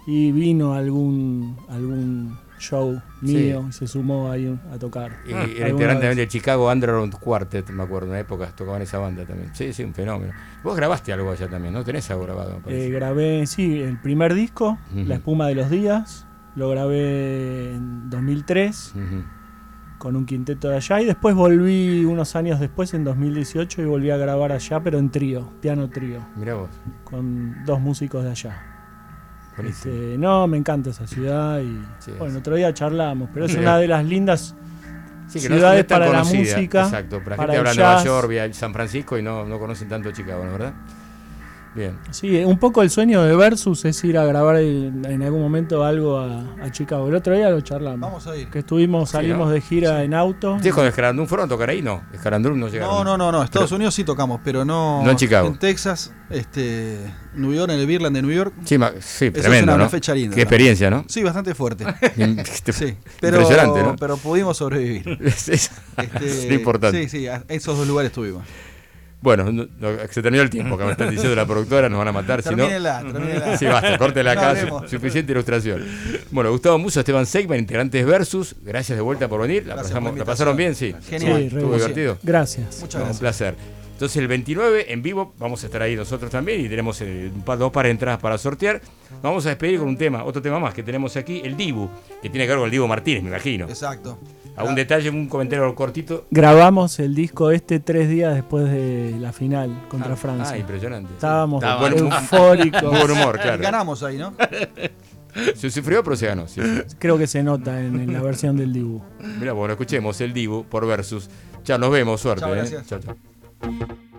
y vino algún algún show mío y se sumó ahí a tocar. Y Ah, era integrante también del Chicago Underground Quartet, me acuerdo, en una época tocaban esa banda también. Sí, sí, un fenómeno. Vos grabaste algo allá también, ¿no? Tenés algo grabado. Eh, grabé, sí, el primer disco. La espuma de los días, lo grabé en 2003 Ujú. con un quinteto de allá y después volví unos años después, en 2018, y volví a grabar allá, pero en trío, piano trío, Mirá vos. con dos músicos de allá. Este, no, me encanta esa ciudad y Sí, bueno, es. otro día charlamos, pero es Sí. una de las lindas Sí, ciudades no para la conocida. música, Exacto, para la para gente habla de Nueva. York, San Francisco y no, no conocen tanto Chicago, ¿no verdad? Bien. Sí, un poco el sueño de Versus es ir a grabar en, en algún momento algo a, a Chicago. El otro día lo charlamos. Vamos a ir. Que estuvimos, Sí, salimos ¿no? de gira en auto. ¿Ustedes con Escarandún fueron a tocar ahí? No, Escarandún no llegaron. No, no, no, no. Estados Unidos sí tocamos, pero no. No en Chicago. En Texas, este, New York, en el Beerland de New York. Sí, ma- sí es tremendo, una ¿no? fecha linda, Qué experiencia, ¿no? Sí, bastante fuerte. [LAUGHS] Sí. Pero, Impresionante, ¿no? pero pudimos sobrevivir. [LAUGHS] Es, es- Este, [LAUGHS] es importante. Sí, sí, a esos dos lugares estuvimos. Bueno, no- no, se terminó el tiempo, que me están diciendo la productora, nos van a matar. si no- Termínela. Sí, basta, córtela acá, suficiente ilustración. Bueno, Gustavo Muso, Esteban Seigman, integrantes Versus, gracias de vuelta por venir. La, Gracias pasamos- la pasaron bien, sí. Genial. Sí, Estuvo divertido. Gracias. Muchas No, un gracias. placer. Entonces el 29 en vivo vamos a estar ahí nosotros también y tenemos eh, un par, dos pares de entradas para sortear. Nos vamos a despedir con un tema, otro tema más que tenemos aquí, el Dibu, que tiene que ver con el Dibu Martínez, me imagino. Exacto. ¿Algún detalle, un comentario cortito? Grabamos el disco este tres días después de la final contra Ah, Francia. Ah, impresionante. Estábamos Estaba eufóricos. Muy buen humor, [LAUGHS] claro. Ganamos ahí, ¿no? [LAUGHS] Se sufrió, pero se ganó. sí. Creo que se nota en, en la versión del dibujo. Mira, bueno, escuchemos el Dibu por Versus. Ya nos vemos, suerte. Chao, ¿eh? gracias. Chao, chao. thank you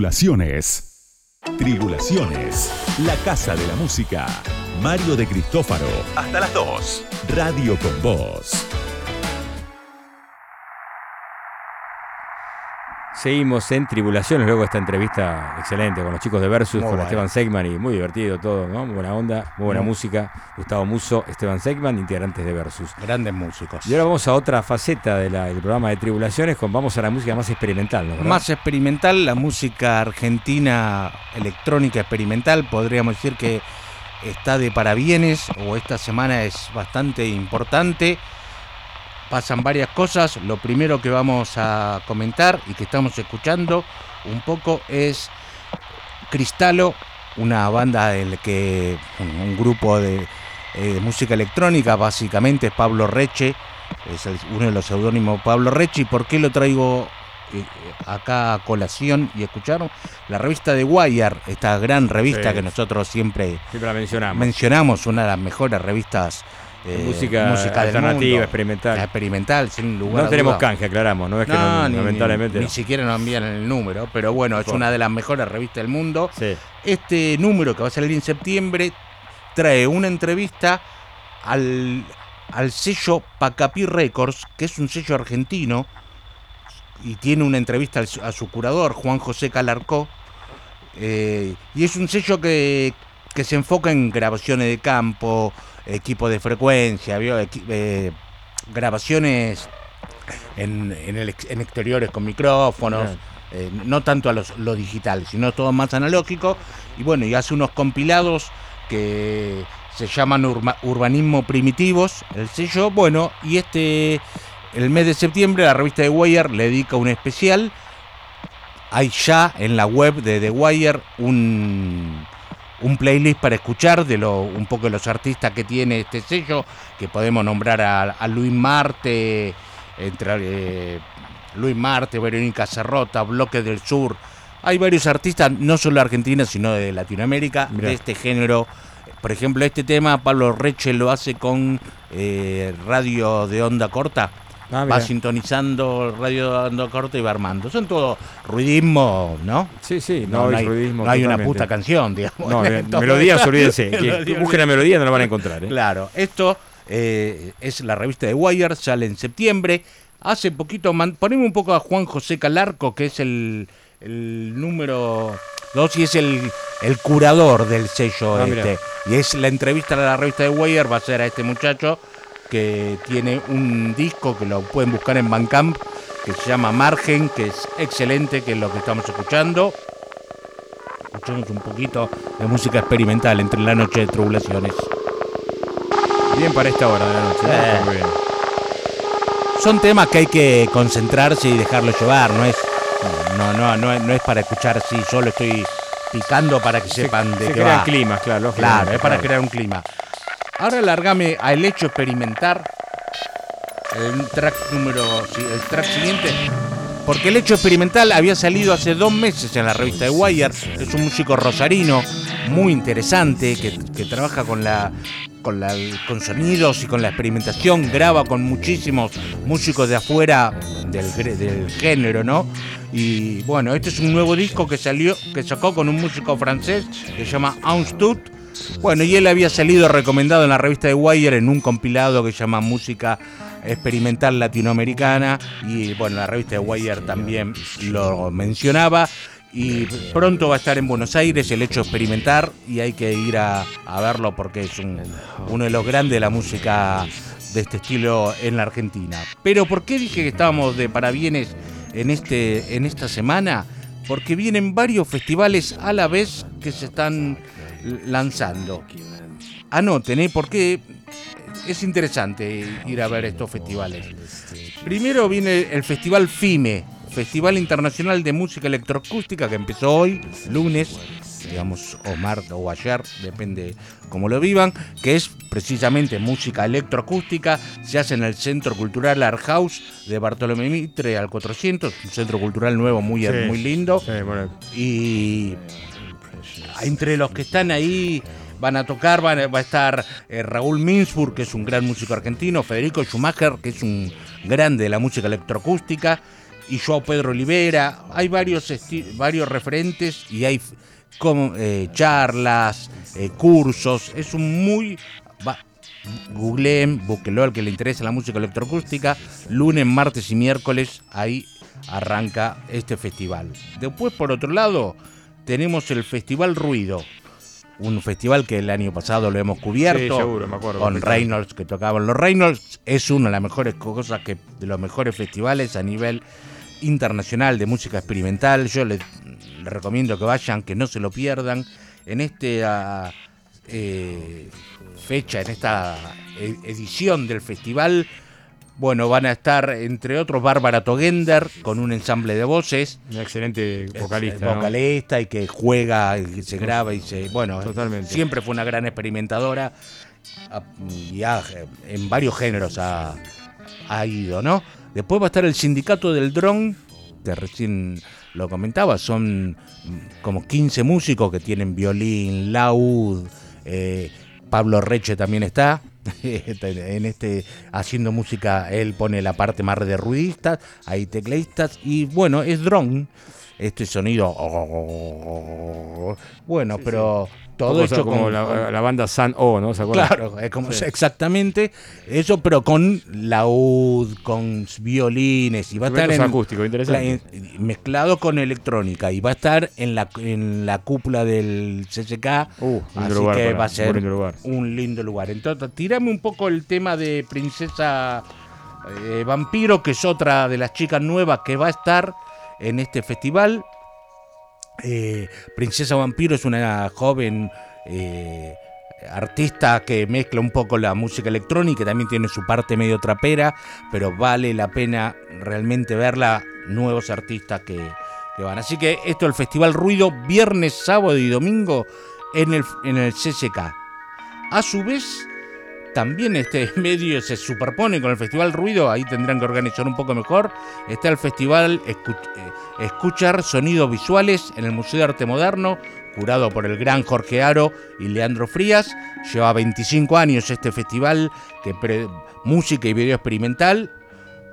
Tribulaciones. Tribulaciones. La Casa de la Música. Mario de Cristófaro. Hasta las 2. Radio con Voz. Seguimos en Tribulaciones, luego de esta entrevista excelente con los chicos de Versus, Muy con. Esteban Segman y muy divertido todo, ¿no? Muy buena onda, muy buena Mm. música. Gustavo Muso, Esteban Segman, integrantes de Versus. Grandes músicos. Y ahora vamos a otra faceta de del programa de Tribulaciones, con, vamos a la música más experimental, ¿no? Más experimental, la música argentina electrónica experimental, podríamos decir que está de parabienes o esta semana es bastante importante. Pasan varias cosas. Lo primero que vamos a comentar y que estamos escuchando un poco es Cristalo, una banda en la que un, grupo de, eh, de música electrónica, básicamente es Pablo Reche, es el- uno de los seudónimos Pablo Reche. ¿Y por qué lo traigo eh, acá a colación y escucharon? La revista de Wire, esta gran revista Sí. que nosotros siempre Siempre la mencionamos. mencionamos, una de las mejores revistas eh, música, del alternativa, mundo. experimental. experimental, sin lugar No a tenemos duda. canje, aclaramos, no es que no- ni- lamentablemente ni, no. siquiera nos envían el número, pero bueno, es Por- una de las mejores revistas del mundo. Sí. Este número que va a salir en septiembre trae una entrevista al, al sello Pacapí Records, que es un sello argentino, y tiene una entrevista a su curador, Juan José Calarcó, eh, y es un sello que, que se enfoca en grabaciones de campo, equipo de frecuencia, eh, grabaciones en, en, el ex- en exteriores con micrófonos, eh, no tanto a los, lo digital, sino todo más analógico. Y bueno, y hace unos compilados que se llaman Urma- Urbanismo Primitivos, el sello. Bueno, y este, el mes de septiembre, la revista de Wire le dedica un especial. Hay ya en la web de The Wire un, un playlist para escuchar de lo, un poco de los artistas que tiene este sello, que podemos nombrar a, a Luis Marte, entre eh, Luis Marte, Verónica Serrota, Bloque del Sur. Hay varios artistas, no solo de Argentina, sino de Latinoamérica, Mirá. de este género. Por ejemplo, este tema Pablo Reche lo hace con eh, radio de onda corta. Ah, va sintonizando radio de onda corta y va armando. Son todo ruidismo, ¿no? Sí, sí, no, hay, hay, ruidismo. no hay una puta canción, digamos. No, [LAUGHS] melodías, olvídense. [LAUGHS] Que- busquen la melodía, no la van a encontrar. ¿eh? Claro, esto eh, es la revista de Wire, sale en septiembre. Hace poquito, poneme un poco a Juan José Calarco, que es el, el número dos y es el, el curador del sello Ah, este. Y es la entrevista de la revista de Wire, va a ser a este muchacho que tiene un disco que lo pueden buscar en Bandcamp, que se llama Margen, que es excelente, que es lo que estamos escuchando. Escuchemos un poquito de música experimental entre la noche de tribulaciones. Bien para esta hora de la noche. ¿no? Eh. Está muy bien. Son temas que hay que concentrarse y dejarlo llevar, no es no no no, es- no es para escuchar así, solo estoy picando para que sepan de Se qué crean va. climas, claro. Claro, es para claro. crear un clima. Ahora largame al hecho experimentar el track número el track siguiente. Porque el hecho experimental había salido hace dos meses en la revista de Wire. Es un músico rosarino muy interesante que, que trabaja con la con la con sonidos y con la experimentación. Graba con muchísimos músicos de afuera del, del género, ¿no? Y bueno, este es un nuevo disco que salió, que sacó con un músico francés que se llama Anstud. Bueno, y él había salido recomendado en la revista de Wire en un compilado que se llama Música Experimental Latinoamericana. Y bueno, la revista de Wire también lo mencionaba. Y pronto va a estar en Buenos Aires el hecho experimentar y hay que ir a, a verlo porque es un- uno de los grandes de la música de este estilo en la Argentina. Pero ¿por qué dije que estábamos de parabienes en, este, en esta semana? Porque vienen varios festivales a la vez que se están lanzando. Anoten, ¿eh? porque es interesante ir a ver estos festivales. Primero viene el Festival FIME, Festival Internacional de Música Electroacústica, que empezó hoy, lunes, digamos, o martes o ayer, depende cómo lo vivan, que es precisamente música electroacústica, se hace en el Centro Cultural Art House de Bartolomé Mitre al 400, un centro cultural nuevo muy, Sí. muy lindo. Sí, bueno, Y entre los que están ahí van a tocar, van a- va a estar eh, Raúl Minsburg, que es un gran músico argentino, Federico Schumacher, que es un grande de la música electroacústica, y Joao Pedro Olivera. Hay varios, varios referentes y hay eh, charlas, eh, cursos. Es un muy... Googleen, al que le interese la música electroacústica. Lunes, martes y miércoles, ahí arranca este festival. Después, por otro lado, tenemos el Festival Ruido, un festival que el año pasado lo hemos cubierto. seguro, me acuerdo. Con Reynolds, que tocaban los Reynolds. Es una de las mejores cosas que, de los mejores festivales a nivel internacional de música experimental. Yo les, recomiendo que vayan, que no se lo pierdan. En esta eh, fecha, en esta e-, edición del festival, bueno, van a estar, entre otros, Bárbara Togender con un ensamble de voces. Una excelente vocalista. vocalista y que juega, y se graba y se. Bueno, Totalmente. siempre fue una gran experimentadora y en varios géneros ha, ido, ¿no? Después va a estar el Sindicato del Dron, que recién lo comentaba, son como 15 músicos que tienen violín, laúd, eh, Pablo Reche también está. [LAUGHS] en este haciendo música él pone la parte más de ruidistas, hay teclistas y bueno, es drone, este sonido bueno, pero todo hecho como la, banda San O, ¿no? Claro, es como exactamente eso, pero con laúd, con violines y va a estar en, acústico, interesante. mezclado con electrónica y va a estar en la en la cúpula del CCK, uh, así que va a ser un lindo lugar. Entonces, tirame un poco el tema de Princesa eh, Vampiro, que es otra de las chicas nuevas que va a estar en este festival. Eh, Princesa Vampiro es una joven eh, artista que mezcla un poco la música electrónica, también tiene su parte medio trapera, pero vale la pena realmente verla, nuevos artistas que, van. Así que esto es el Festival Ruido, viernes, sábado y domingo en el, en el CCK. A su vez, también este [LAUGHS] medio se superpone con el Festival Ruido, ahí tendrán que organizar un poco mejor. Está el Festival eh, Escuchar Sonidos Visuales en el Museo de Arte Moderno, curado por el gran Jorge Aro y Leandro Frías. Lleva 25 años este festival, que música y video experimental.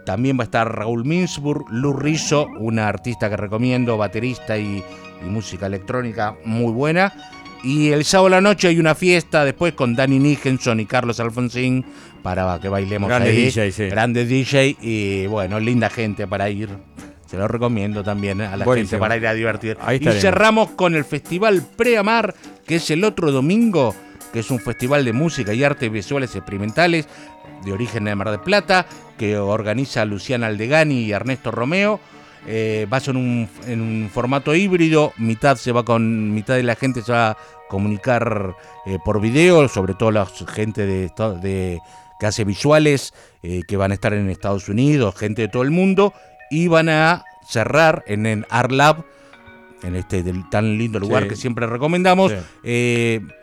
También va a estar Raúl Minsburg, Luz Rizzo, una artista que recomiendo, baterista y música electrónica muy buena. Y el sábado a la noche hay una fiesta después con Danny Nijenson y Carlos Alfonsín para que bailemos Grande DJ, sí. Grande DJ y bueno, linda gente para ir. Se lo recomiendo también a la gente para ir a divertir. y cerramos con el Festival Preamar, que es el otro domingo, que es un festival de música y artes visuales experimentales de origen de Mar del Plata, que organiza Luciana Aldegani y Ernesto Romeo eh, va a ser un, en un formato híbrido, mitad se va con, mitad de la gente se va a comunicar eh, por video, sobre todo la gente de, de que hace visuales, eh, que van a estar en Estados Unidos, gente de todo el mundo, y van a cerrar en el Art Lab, en este tan lindo lugar que siempre recomendamos.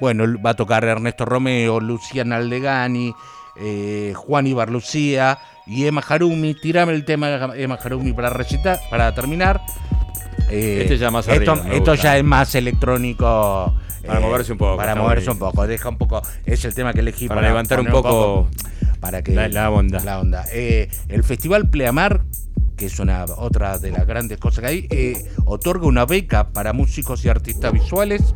bueno, va a tocar Ernesto Romeo, Luciana Aldegani, Juan Ibar Lucía, y Emma Harumi. Tirame el tema de Emma Harumi para recitar, para terminar. Eh, este ya más Esto, esto ya es más electrónico. Para moverse un poco. Para moverse un poco. Deja un poco. Es el tema que elegí para, levantar un poco, para que la, onda. La onda. Eh, el Festival Pleamar, que es una otra de las grandes cosas que hay, eh, otorga una beca para músicos y artistas visuales.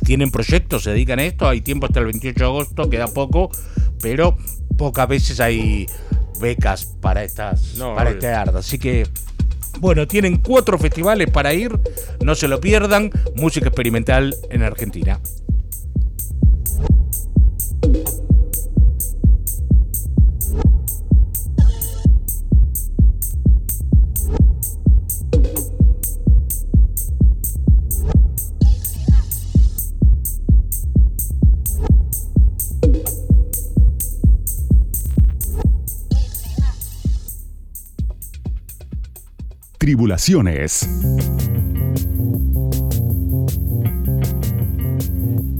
Tienen proyectos, se dedican a esto, hay tiempo hasta el 28 de agosto, queda poco, pero pocas veces hay becas para estas para este arte. Así que bueno, tienen cuatro festivales para ir, no se lo pierdan, música experimental en Argentina. Tribulaciones.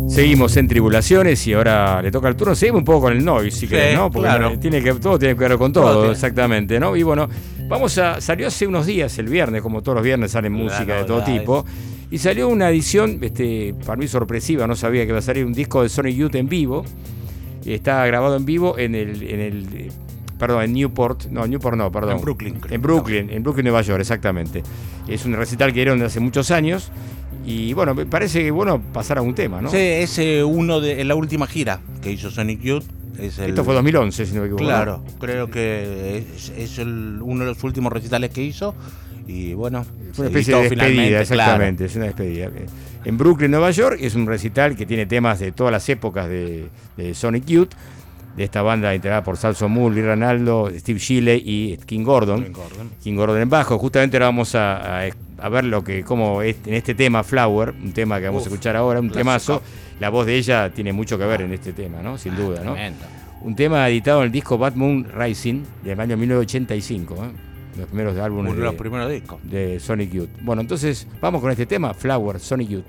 Seguimos en tribulaciones y ahora le toca el turno. Seguimos un poco con el noise, si querés, ¿no? Porque tiene que, todo tiene que ver con todo, exactamente, ¿no? Y bueno, vamos a. Salió hace unos días, el viernes, como todos los viernes salen música de todo tipo. Y salió una edición, este, para mí sorpresiva, no sabía que iba a salir un disco de Sonic Youth en vivo. Está grabado en vivo en el, en el perdón, en Newport, no, Newport no, perdón. En Brooklyn, creo. En Brooklyn, en Brooklyn, Nueva York, exactamente. Es un recital que dieron hace muchos años y bueno, me parece que bueno pasar a un tema, ¿no? Sí, es eh, uno de la última gira que hizo Sonic Youth. Es el, Esto fue 2011, si no me equivoco. Claro, creo que es, es el- uno de los últimos recitales que hizo. Y bueno, Fue una especie de despedida, exactamente, es una despedida. En Brooklyn, Nueva York, es un recital que tiene temas de todas las épocas de, de Sonic Youth, de esta banda integrada por Salso Moore, Lee Ranaldo, Steve Shile y King Gordon. King Gordon. King Gordon en bajo. Justamente ahora vamos a, a- a ver lo que, como es- en este tema Flower, un tema que vamos Uf, a escuchar ahora, un clásico. temazo. La voz de ella tiene mucho que ver en este tema, ¿no? Sin duda, ¿no? Tremendo. Un tema editado en el disco Bad Moon Rising del año 1985, ¿eh? los primeros álbumes Uno de los primeros discos. de Sonic Youth. Bueno, entonces vamos con este tema, Flower, Sonic Youth.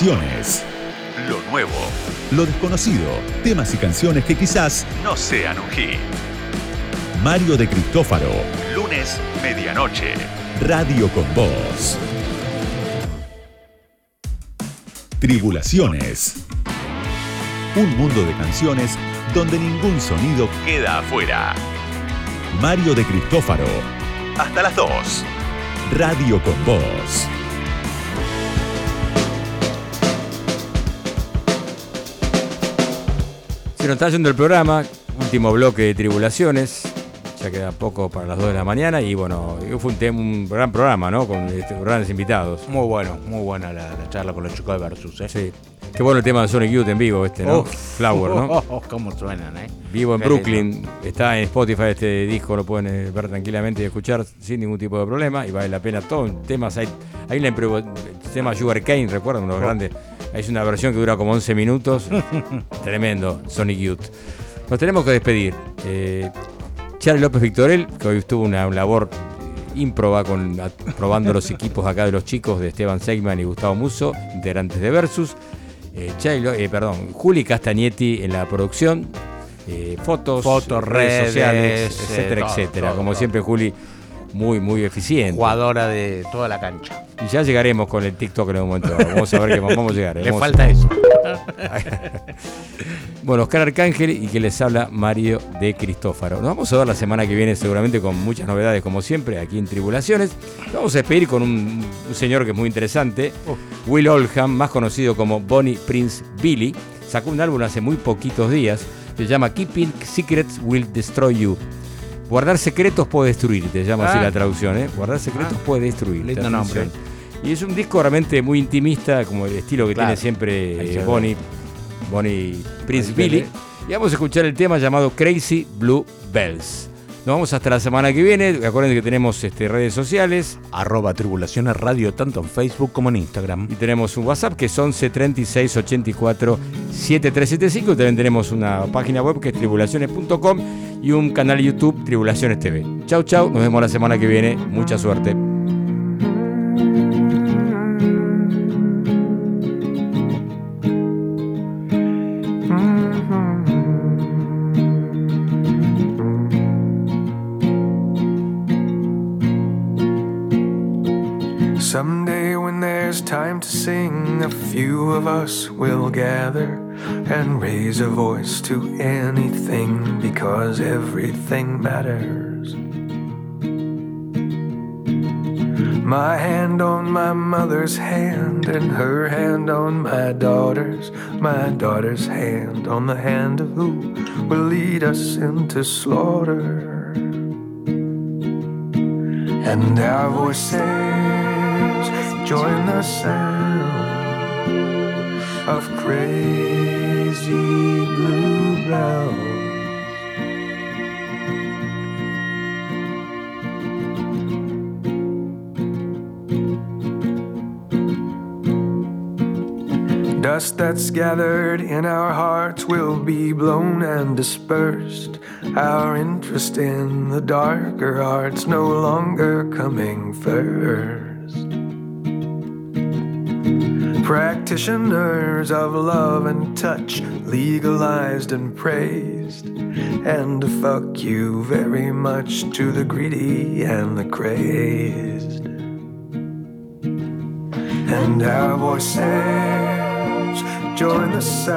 Lo nuevo, lo desconocido, temas y canciones que quizás no sean un hit. Mario de Cristófaro, lunes, medianoche. Radio con Voz. Tribulaciones. Un mundo de canciones donde ningún sonido queda afuera. Mario de Cristófaro. Hasta las 2. Radio con Voz. Nos está haciendo el programa, último bloque de tribulaciones. Ya queda poco para las 2 de la mañana y bueno, fue un, tema- un gran programa, ¿no? Con este, grandes invitados. Muy bueno, muy buena la, la charla con los chicos de Versus, ¿eh? Sí. Qué bueno el tema de Sonic Youth en vivo, este, ¿no? Uf. Flower, ¿no? [LAUGHS] Oh, cómo suenan, ¿eh? Vivo en Brooklyn, está en Spotify este disco, lo pueden eh, ver tranquilamente y escuchar sin ningún tipo de problema y vale la pena todo. Temas, hay, hay una tema Sugar Cane, recuerdan, unos grandes. Es una versión que dura como 11 minutos. [LAUGHS] Tremendo, Sonic Youth. Nos tenemos que despedir. Eh, Charlie López Victorel, que hoy tuvo una labor eh, ímproba con a- probando los equipos acá de los chicos de Esteban Seigman y Gustavo Muso, integrantes de Versus. Eh, eh, perdón, Juli Castagnetti en la producción. eh, fotos, Fotos, redes, sociales, etcétera, todo, etcétera. todo, Como todo. siempre, Juli, muy, muy eficiente. Jugadora de toda la cancha. Y ya llegaremos con el TikTok en algún momento. Vamos a ver que vamos a llegar. Le Vamos- falta eso. [LAUGHS] Bueno, Oscar Arcángel y que les habla Mario de Cristófaro. Nos vamos a ver la semana que viene seguramente con muchas novedades como siempre aquí en Tribulaciones. Nos Vamos a despedir con un, un señor que es muy interesante, Will Oldham, más conocido como Bonnie Prince Billy. Sacó un álbum hace muy poquitos días, se llama Keeping Secrets Will Destroy You. Guardar secretos puede destruirte, llama así Ah. la traducción, ¿eh? Guardar secretos Ah. puede destruirte. Lindo nombre. Y es un disco realmente muy intimista, como el estilo que Claro. tiene siempre eh. Bonnie, Bonnie Prince Billy. Y vamos a escuchar el tema llamado Crazy Blue Bells. Nos vamos hasta la semana que viene. Acuérdense que tenemos este, redes sociales Arroba Tribulaciones Radio, tanto en Facebook como en Instagram. y tenemos un WhatsApp que es 11 36 84 7375. Y también tenemos una página web que es tribulaciones.com y un canal YouTube Tribulaciones TV. Chau, chau. Nos vemos la semana que viene. Mucha suerte. Us will gather and raise a voice to anything because everything matters. My hand on my mother's hand, and her hand on my daughter's, my daughter's hand on the hand of who will lead us into slaughter. And our voices join the sound of crazy blue bells. Dust that's gathered in our hearts will be blown and dispersed. Our interest in the darker arts no longer coming first. Practitioners of love and touch, legalized and praised. And fuck you very much to the greedy and the crazed. And our voices join the sounds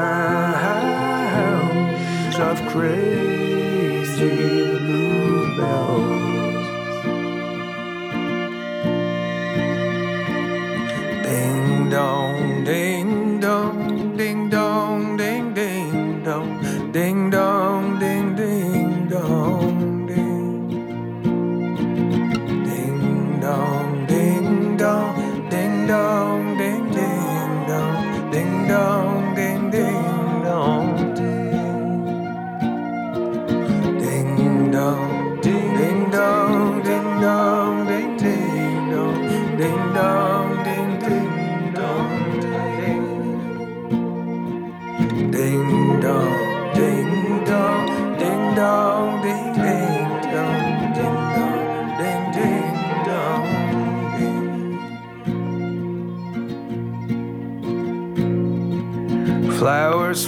of crazy blue bells. Ding dong, ding dong,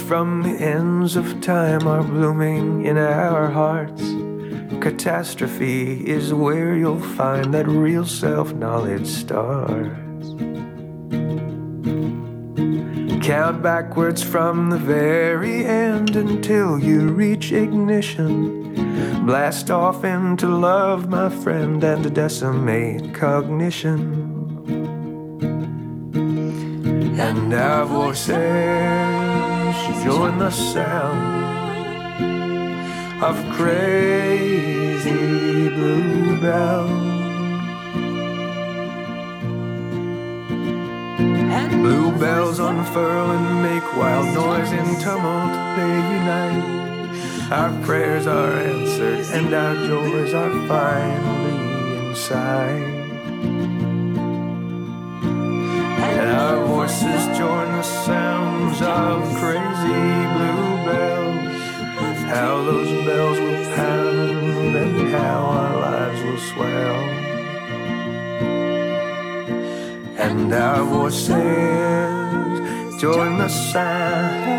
from the ends of time are blooming in our hearts. Catastrophe is where you'll find that real self knowledge starts. Count backwards from the very end until you reach ignition. Blast off into love, my friend, and decimate cognition. And our voices join the sound of crazy bluebell. Bluebells unfurl and make wild noise in tumult, they unite. Our prayers are answered and our joys are finally inside. and our voices join the sounds of crazy blue bells. How those bells will pound and how our lives will swell. And our voices join the sounds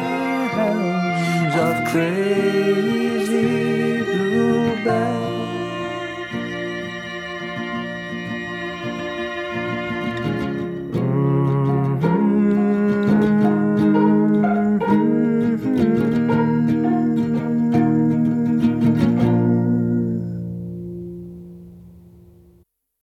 of crazy blue bells.